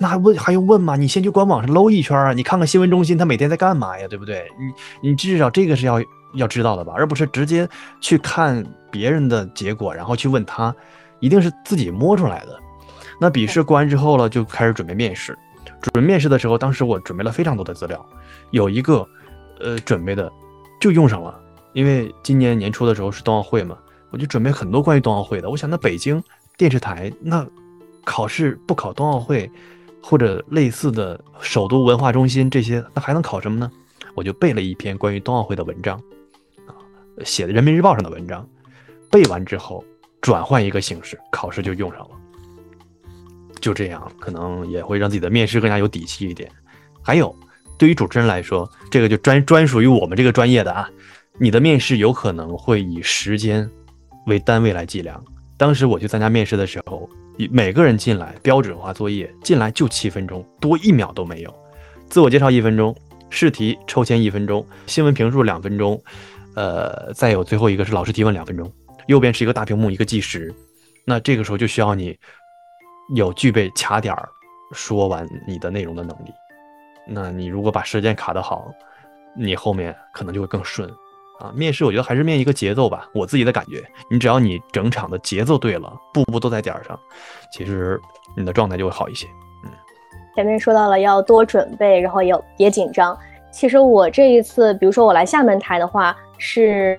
那还问还用问吗？你先去官网上搂一圈啊，你看看新闻中心他每天在干嘛呀，对不对？你你至少这个是要要知道的吧，而不是直接去看别人的结果，然后去问他，一定是自己摸出来的。那笔试过完之后了，就开始准备面试。准备面试的时候，当时我准备了非常多的资料，有一个，呃，准备的就用上了，因为今年年初的时候是冬奥会嘛，我就准备很多关于冬奥会的。我想，那北京电视台那考试不考冬奥会，或者类似的首都文化中心这些，那还能考什么呢？我就背了一篇关于冬奥会的文章，啊，写的人民日报上的文章，背完之后转换一个形式，考试就用上了。就这样，可能也会让自己的面试更加有底气一点。还有，对于主持人来说，这个就专专属于我们这个专业的啊。你的面试有可能会以时间为单位来计量。当时我去参加面试的时候，每个人进来标准化作业进来就七分钟，多一秒都没有。自我介绍一分钟，试题抽签一分钟，新闻评述两分钟，呃，再有最后一个是老师提问两分钟。右边是一个大屏幕，一个计时。那这个时候就需要你。有具备卡点儿说完你的内容的能力，那你如果把时间卡得好，你后面可能就会更顺啊。面试我觉得还是面一个节奏吧，我自己的感觉，你只要你整场的节奏对了，步步都在点儿上，其实你的状态就会好一些。嗯，前面说到了要多准备，然后要别紧张。其实我这一次，比如说我来厦门台的话，是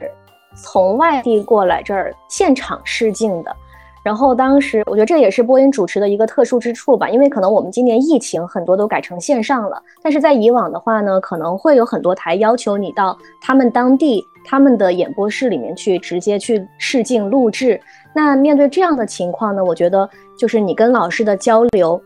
从外地过来这儿现场试镜的。然后当时我觉得这也是播音主持的一个特殊之处吧，因为可能我们今年疫情很多都改成线上了，但是在以往的话呢，可能会有很多台要求你到他们当地他们的演播室里面去直接去试镜录制。那面对这样的情况呢，我觉得就是你跟老师的交流。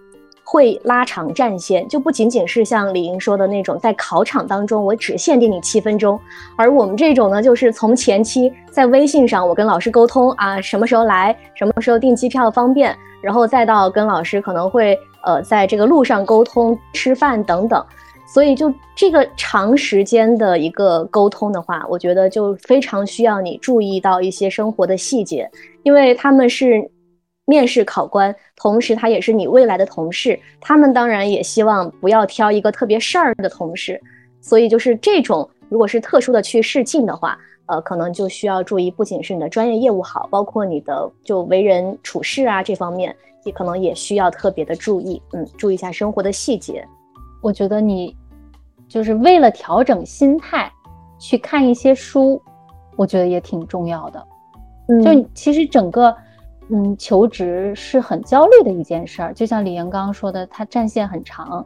会拉长战线，就不仅仅是像李莹说的那种，在考场当中我只限定你七分钟，而我们这种呢，就是从前期在微信上我跟老师沟通啊，什么时候来，什么时候订机票方便，然后再到跟老师可能会呃在这个路上沟通、吃饭等等，所以就这个长时间的一个沟通的话，我觉得就非常需要你注意到一些生活的细节，因为他们是。面试考官，同时他也是你未来的同事，他们当然也希望不要挑一个特别事儿的同事，所以就是这种，如果是特殊的去试镜的话，呃，可能就需要注意，不仅是你的专业业务好，包括你的就为人处事啊这方面，也可能也需要特别的注意，嗯，注意一下生活的细节。我觉得你就是为了调整心态去看一些书，我觉得也挺重要的。就其实整个。嗯，求职是很焦虑的一件事儿，就像李岩刚刚说的，他战线很长，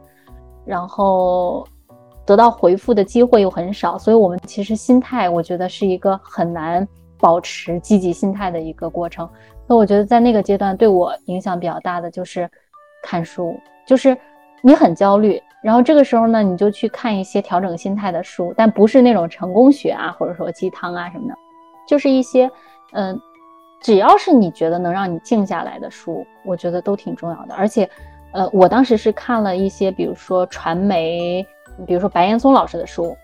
然后得到回复的机会又很少，所以我们其实心态，我觉得是一个很难保持积极心态的一个过程。那我觉得在那个阶段对我影响比较大的就是看书，就是你很焦虑，然后这个时候呢，你就去看一些调整心态的书，但不是那种成功学啊，或者说鸡汤啊什么的，就是一些嗯。只要是你觉得能让你静下来的书，我觉得都挺重要的。而且，呃，我当时是看了一些，比如说传媒，比如说白岩松老师的书，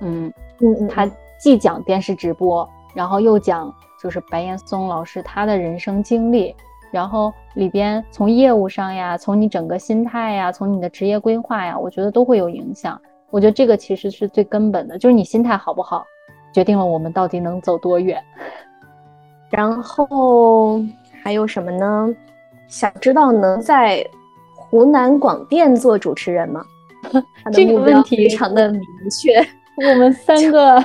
嗯嗯嗯，他既讲电视直播，然后又讲就是白岩松老师他的人生经历，然后里边从业务上呀，从你整个心态呀，从你的职业规划呀，我觉得都会有影响。我觉得这个其实是最根本的，就是你心态好不好，决定了我们到底能走多远。然后还有什么呢？想知道能在湖南广电做主持人吗？这个问题非常的明确。[LAUGHS] 我们三个，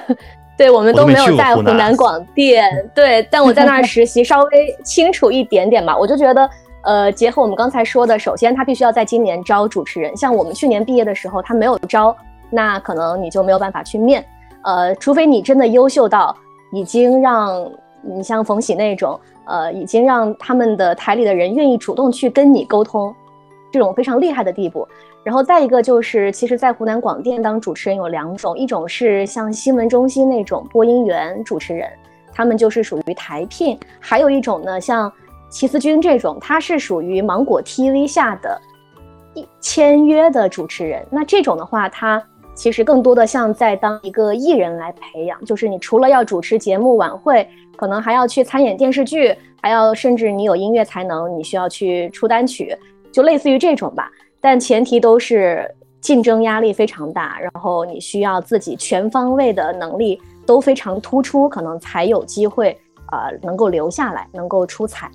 对我们都没有在湖南广电，对，但我在那儿 [LAUGHS] 实习，稍微清楚一点点吧。我就觉得，呃，结合我们刚才说的，首先他必须要在今年招主持人，像我们去年毕业的时候他没有招，那可能你就没有办法去面。呃，除非你真的优秀到已经让。你像冯喜那种，呃，已经让他们的台里的人愿意主动去跟你沟通，这种非常厉害的地步。然后再一个就是，其实，在湖南广电当主持人有两种，一种是像新闻中心那种播音员主持人，他们就是属于台聘；还有一种呢，像齐思钧这种，他是属于芒果 TV 下的一签约的主持人。那这种的话，他其实更多的像在当一个艺人来培养，就是你除了要主持节目晚会。可能还要去参演电视剧，还要甚至你有音乐才能，你需要去出单曲，就类似于这种吧。但前提都是竞争压力非常大，然后你需要自己全方位的能力都非常突出，可能才有机会呃能够留下来，能够出彩。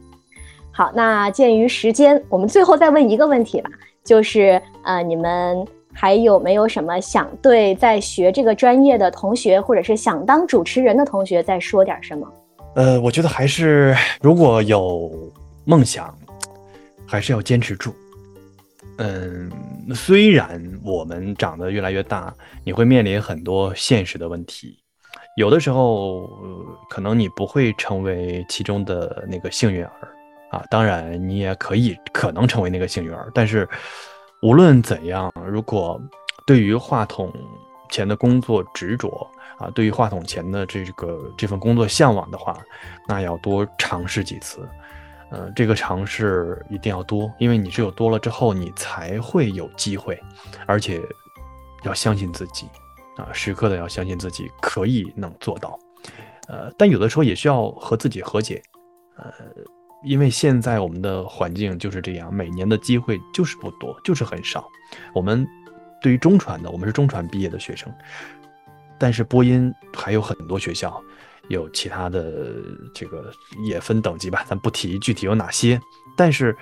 好，那鉴于时间，我们最后再问一个问题吧，就是呃，你们还有没有什么想对在学这个专业的同学，或者是想当主持人的同学再说点什么？呃，我觉得还是如果有梦想，还是要坚持住。嗯，虽然我们长得越来越大，你会面临很多现实的问题，有的时候可能你不会成为其中的那个幸运儿。啊，当然你也可以可能成为那个幸运儿，但是无论怎样，如果对于话筒前的工作执着啊，对于话筒前的这个这份工作向往的话，那要多尝试几次。呃，这个尝试一定要多，因为你只有多了之后，你才会有机会，而且要相信自己啊，时刻的要相信自己可以能做到。呃，但有的时候也需要和自己和解，呃。因为现在我们的环境就是这样，每年的机会就是不多，就是很少。我们对于中传的，我们是中传毕业的学生，但是播音还有很多学校，有其他的这个也分等级吧，咱不提具体有哪些。但是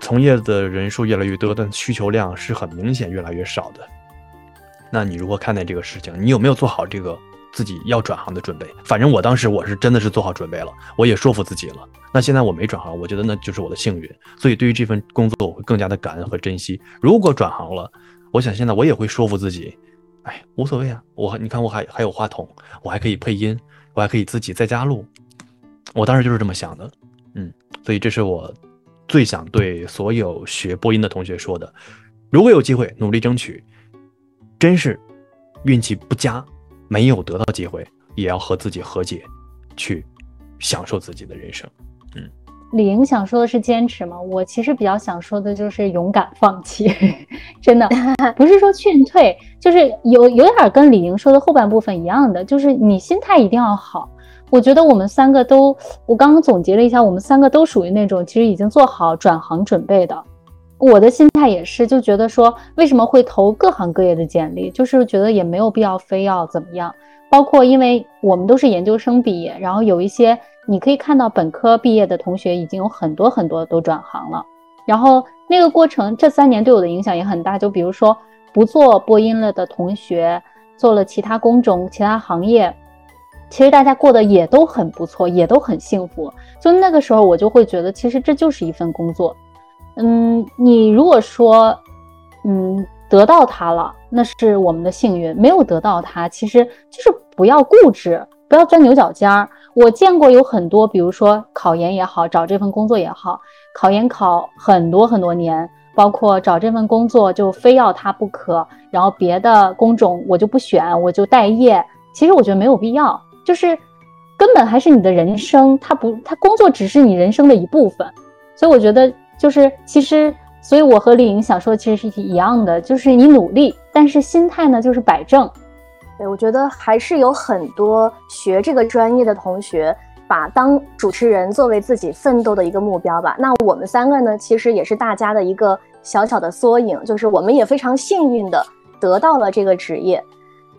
从业的人数越来越多，但需求量是很明显越来越少的。那你如何看待这个事情？你有没有做好这个？自己要转行的准备，反正我当时我是真的是做好准备了，我也说服自己了。那现在我没转行，我觉得那就是我的幸运。所以对于这份工作，我会更加的感恩和珍惜。如果转行了，我想现在我也会说服自己，哎，无所谓啊，我你看我还还有话筒，我还可以配音，我还可以自己在家录。我当时就是这么想的，嗯，所以这是我最想对所有学播音的同学说的：如果有机会，努力争取。真是运气不佳。没有得到机会，也要和自己和解，去享受自己的人生。嗯，李莹想说的是坚持吗？我其实比较想说的就是勇敢放弃。[LAUGHS] 真的 [LAUGHS] 不是说劝退，就是有有点跟李莹说的后半部分一样的，就是你心态一定要好。我觉得我们三个都，我刚刚总结了一下，我们三个都属于那种其实已经做好转行准备的。我的心态也是，就觉得说为什么会投各行各业的简历，就是觉得也没有必要非要怎么样。包括因为我们都是研究生毕业，然后有一些你可以看到本科毕业的同学已经有很多很多都转行了。然后那个过程这三年对我的影响也很大。就比如说不做播音了的同学，做了其他工种、其他行业，其实大家过得也都很不错，也都很幸福。就那个时候我就会觉得，其实这就是一份工作。嗯，你如果说，嗯，得到它了，那是我们的幸运；没有得到它，其实就是不要固执，不要钻牛角尖儿。我见过有很多，比如说考研也好，找这份工作也好，考研考很多很多年，包括找这份工作就非要它不可，然后别的工种我就不选，我就待业。其实我觉得没有必要，就是根本还是你的人生，它不，它工作只是你人生的一部分，所以我觉得。就是其实，所以我和李莹想说的，其实是一样的，就是你努力，但是心态呢，就是摆正。我觉得还是有很多学这个专业的同学，把当主持人作为自己奋斗的一个目标吧。那我们三个呢，其实也是大家的一个小小的缩影，就是我们也非常幸运的得到了这个职业。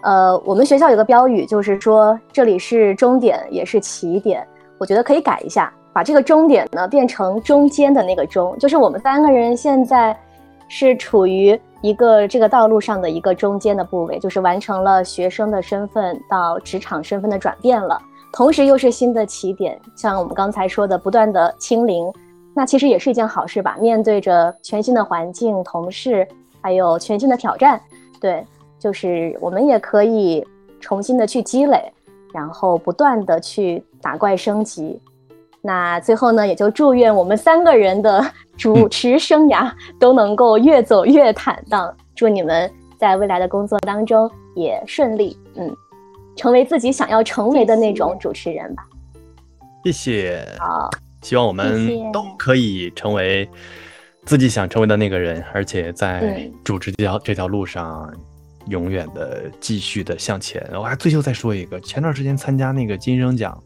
呃，我们学校有个标语，就是说这里是终点，也是起点。我觉得可以改一下。把这个终点呢变成中间的那个中，就是我们三个人现在是处于一个这个道路上的一个中间的部位，就是完成了学生的身份到职场身份的转变了，同时又是新的起点。像我们刚才说的，不断的清零，那其实也是一件好事吧。面对着全新的环境、同事，还有全新的挑战，对，就是我们也可以重新的去积累，然后不断的去打怪升级。那最后呢，也就祝愿我们三个人的主持生涯 [LAUGHS] 都能够越走越坦荡。祝你们在未来的工作当中也顺利，嗯，成为自己想要成为的那种主持人吧。谢谢。好，希望我们都可以成为自己想成为的那个人，而且在主持这条这条路上永远的继续的向前。我还最后再说一个，前段时间参加那个金声奖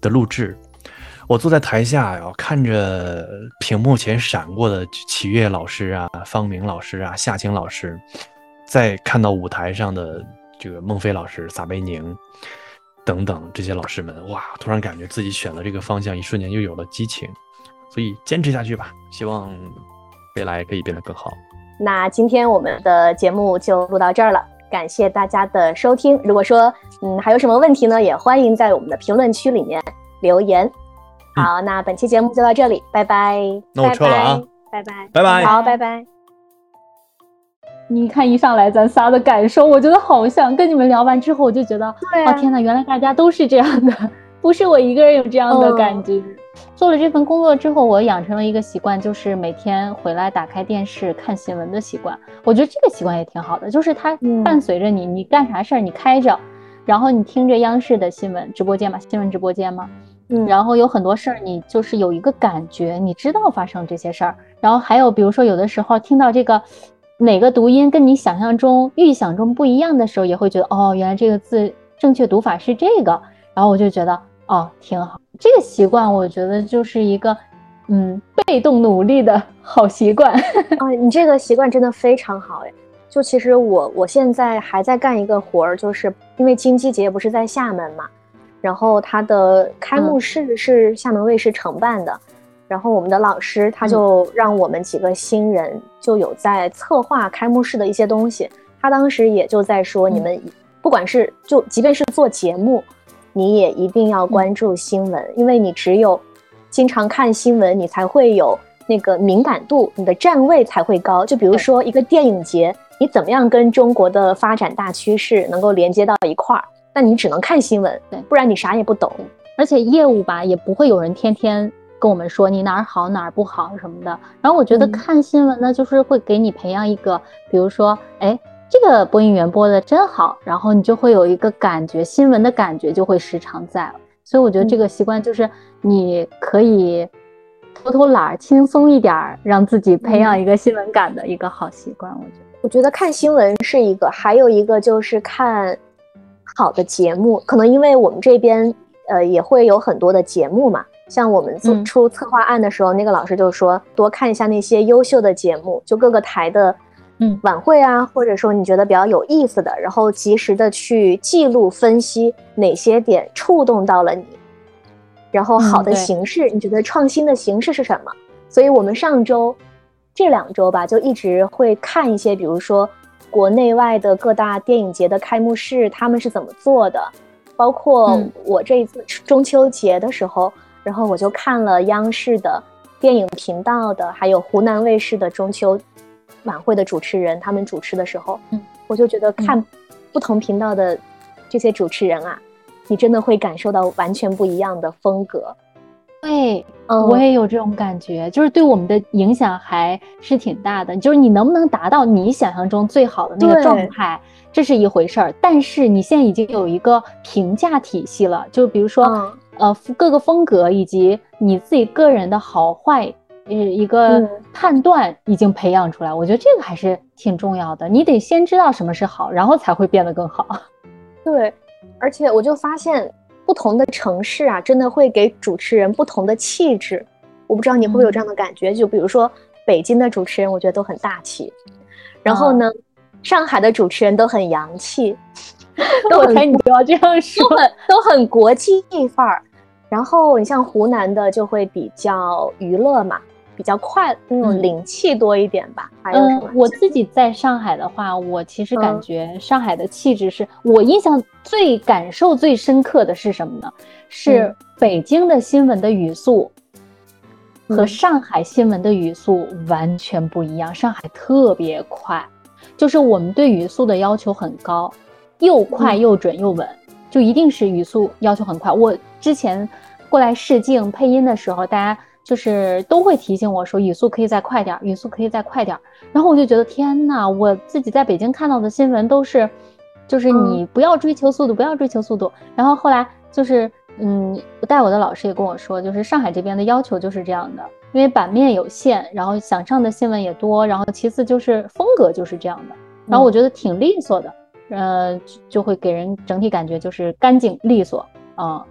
的录制。我坐在台下呀，看着屏幕前闪过的启月老师啊、方明老师啊、夏青老师，再看到舞台上的这个孟非老师、撒贝宁等等这些老师们，哇！突然感觉自己选了这个方向，一瞬间又有了激情。所以坚持下去吧，希望未来可以变得更好。那今天我们的节目就录到这儿了，感谢大家的收听。如果说嗯还有什么问题呢，也欢迎在我们的评论区里面留言。好，那本期节目就到这里，拜拜。那我撤了啊，拜拜，拜拜，好，拜拜。你看一上来咱仨的感受，我觉得好像跟你们聊完之后，我就觉得，哦天呐，原来大家都是这样的，[LAUGHS] 不是我一个人有这样的感觉。做了这份工作之后，我养成了一个习惯，就是每天回来打开电视看新闻的习惯。我觉得这个习惯也挺好的，就是它伴随着你，你干啥事儿你开着，然后你听着央视的新闻直播间嘛，新闻直播间嘛。嗯，然后有很多事儿，你就是有一个感觉，你知道发生这些事儿。然后还有，比如说有的时候听到这个哪个读音跟你想象中、预想中不一样的时候，也会觉得哦，原来这个字正确读法是这个。然后我就觉得哦，挺好。这个习惯我觉得就是一个嗯被动努力的 [LAUGHS] 好习惯 [LAUGHS] 啊。你这个习惯真的非常好哎。就其实我我现在还在干一个活儿，就是因为金鸡节不是在厦门嘛。然后它的开幕式是厦门卫视承办的，然后我们的老师他就让我们几个新人就有在策划开幕式的一些东西。他当时也就在说，你们不管是就即便是做节目，你也一定要关注新闻，因为你只有经常看新闻，你才会有那个敏感度，你的站位才会高。就比如说一个电影节，你怎么样跟中国的发展大趋势能够连接到一块儿？那你只能看新闻，对，不然你啥也不懂。而且业务吧，也不会有人天天跟我们说你哪儿好哪儿不好什么的。然后我觉得看新闻呢，就是会给你培养一个，比如说，哎，这个播音员播的真好，然后你就会有一个感觉，新闻的感觉就会时常在。所以我觉得这个习惯就是你可以偷偷懒儿，轻松一点儿，让自己培养一个新闻感的一个好习惯。我觉得，我觉得看新闻是一个，还有一个就是看。好的节目，可能因为我们这边，呃，也会有很多的节目嘛。像我们做出策划案的时候，那个老师就说，多看一下那些优秀的节目，就各个台的，嗯，晚会啊，或者说你觉得比较有意思的，然后及时的去记录分析哪些点触动到了你，然后好的形式，你觉得创新的形式是什么？所以我们上周这两周吧，就一直会看一些，比如说。国内外的各大电影节的开幕式，他们是怎么做的？包括我这一次中秋节的时候，然后我就看了央视的电影频道的，还有湖南卫视的中秋晚会的主持人，他们主持的时候，嗯，我就觉得看不同频道的这些主持人啊，你真的会感受到完全不一样的风格。对，我也有这种感觉，就是对我们的影响还是挺大的。就是你能不能达到你想象中最好的那个状态，这是一回事儿。但是你现在已经有一个评价体系了，就比如说，呃，各个风格以及你自己个人的好坏，呃，一个判断已经培养出来。我觉得这个还是挺重要的。你得先知道什么是好，然后才会变得更好。[LAUGHS] 对，而且我就发现。不同的城市啊，真的会给主持人不同的气质。我不知道你会不会有这样的感觉？就比如说北京的主持人，我觉得都很大气。然后呢，上海的主持人都很洋气。[LAUGHS] 我猜你就要这样说，都很都很国际范儿。然后你像湖南的就会比较娱乐嘛。比较快那种灵气多一点吧。还有什么？我自己在上海的话，我其实感觉上海的气质是我印象最感受最深刻的是什么呢？是北京的新闻的语速和上海新闻的语速完全不一样。上海特别快，就是我们对语速的要求很高，又快又准又稳，就一定是语速要求很快。我之前过来试镜配音的时候，大家。就是都会提醒我说语速可以再快点，语速可以再快点。然后我就觉得天呐，我自己在北京看到的新闻都是，就是你不要追求速度，不要追求速度。然后后来就是，嗯，我带我的老师也跟我说，就是上海这边的要求就是这样的，因为版面有限，然后想上的新闻也多，然后其次就是风格就是这样的。然后我觉得挺利索的，呃，就会给人整体感觉就是干净利索啊，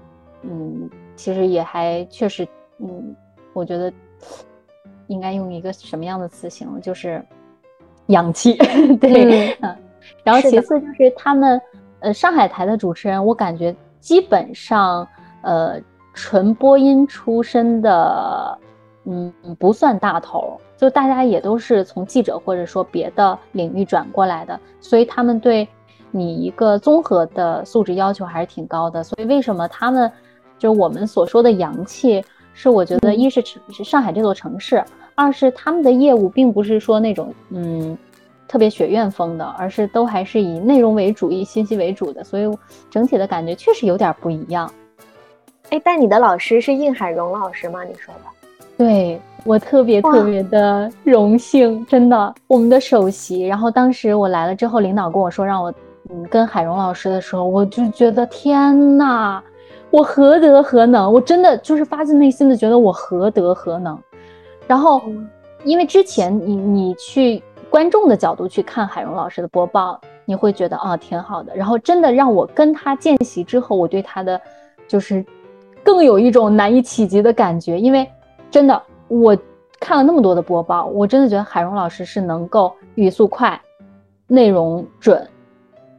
嗯。其实也还确实，嗯，我觉得应该用一个什么样的词形容，就是洋气，[LAUGHS] 对，嗯。然后其次就是他们，呃，上海台的主持人，我感觉基本上，呃，纯播音出身的，嗯，不算大头，就大家也都是从记者或者说别的领域转过来的，所以他们对你一个综合的素质要求还是挺高的。所以为什么他们，就是我们所说的洋气，是我觉得一是是上海这座城市，二是他们的业务并不是说那种，嗯。特别学院风的，而是都还是以内容为主、以信息为主的，所以整体的感觉确实有点不一样。哎，但你的老师是应海荣老师吗？你说的，对我特别特别的荣幸，真的。我们的首席，然后当时我来了之后，领导跟我说让我嗯跟海荣老师的时候，我就觉得天呐，我何德何能？我真的就是发自内心的觉得我何德何能。然后，因为之前你你去。观众的角度去看海荣老师的播报，你会觉得啊挺好的。然后真的让我跟他见习之后，我对他的就是更有一种难以企及的感觉。因为真的我看了那么多的播报，我真的觉得海荣老师是能够语速快、内容准，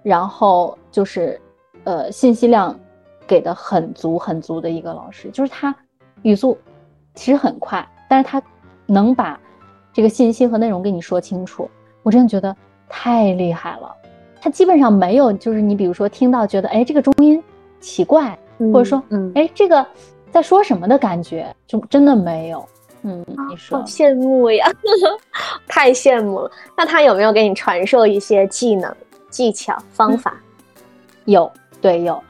然后就是呃信息量给的很足很足的一个老师。就是他语速其实很快，但是他能把。这个信息和内容给你说清楚，我真的觉得太厉害了。他基本上没有，就是你比如说听到觉得哎这个中音奇怪，或者说嗯哎这个在说什么的感觉，就真的没有。嗯，你说好羡慕呀，[LAUGHS] 太羡慕了。那他有没有给你传授一些技能、技巧、方法？有，对，有。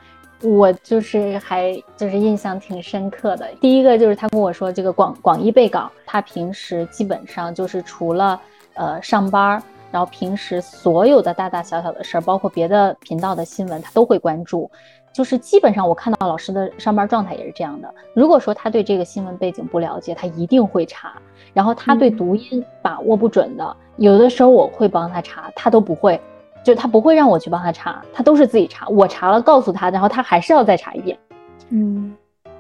我就是还就是印象挺深刻的。第一个就是他跟我说，这个广广义备稿，他平时基本上就是除了呃上班，然后平时所有的大大小小的事儿，包括别的频道的新闻，他都会关注。就是基本上我看到老师的上班状态也是这样的。如果说他对这个新闻背景不了解，他一定会查。然后他对读音把握不准的，有的时候我会帮他查，他都不会。就他不会让我去帮他查，他都是自己查。我查了告诉他，然后他还是要再查一遍。嗯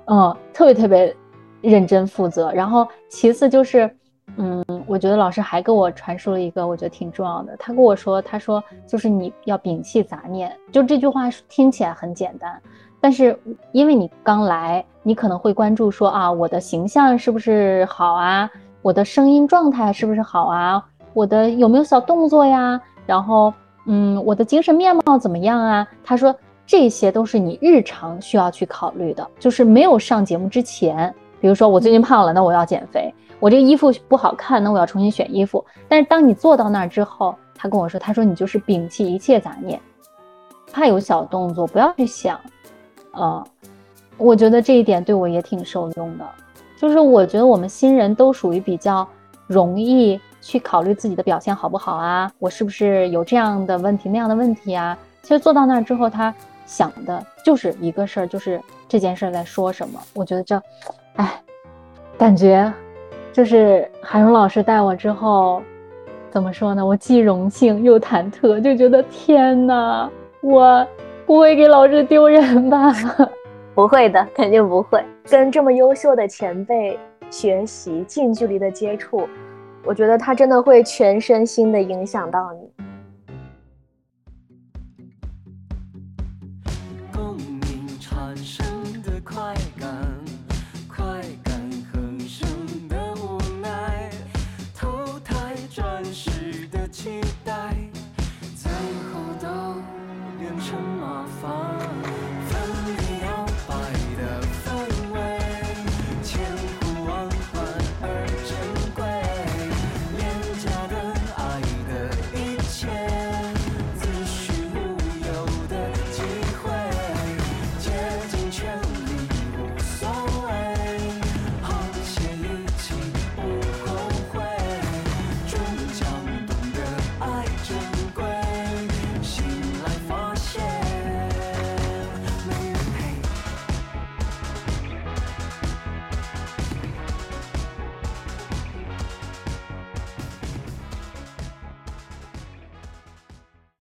嗯，特别特别认真负责。然后其次就是，嗯，我觉得老师还给我传输了一个我觉得挺重要的。他跟我说，他说就是你要摒弃杂念。就这句话听起来很简单，但是因为你刚来，你可能会关注说啊，我的形象是不是好啊？我的声音状态是不是好啊？我的有没有小动作呀？然后。嗯，我的精神面貌怎么样啊？他说这些都是你日常需要去考虑的，就是没有上节目之前，比如说我最近胖了，那我要减肥；我这个衣服不好看，那我要重新选衣服。但是当你坐到那儿之后，他跟我说，他说你就是摒弃一切杂念，怕有小动作，不要去想。呃，我觉得这一点对我也挺受用的，就是我觉得我们新人都属于比较容易。去考虑自己的表现好不好啊？我是不是有这样的问题那样的问题啊？其实做到那儿之后，他想的就是一个事儿，就是这件事儿在说什么。我觉得这，哎，感觉就是海荣老师带我之后，怎么说呢？我既荣幸又忐忑，就觉得天哪，我不会给老师丢人吧？[LAUGHS] 不会的，肯定不会。跟这么优秀的前辈学习，近距离的接触。我觉得他真的会全身心的影响到你。共鸣产生的快感快感生的无奈投胎转世的期待最后都变成麻烦。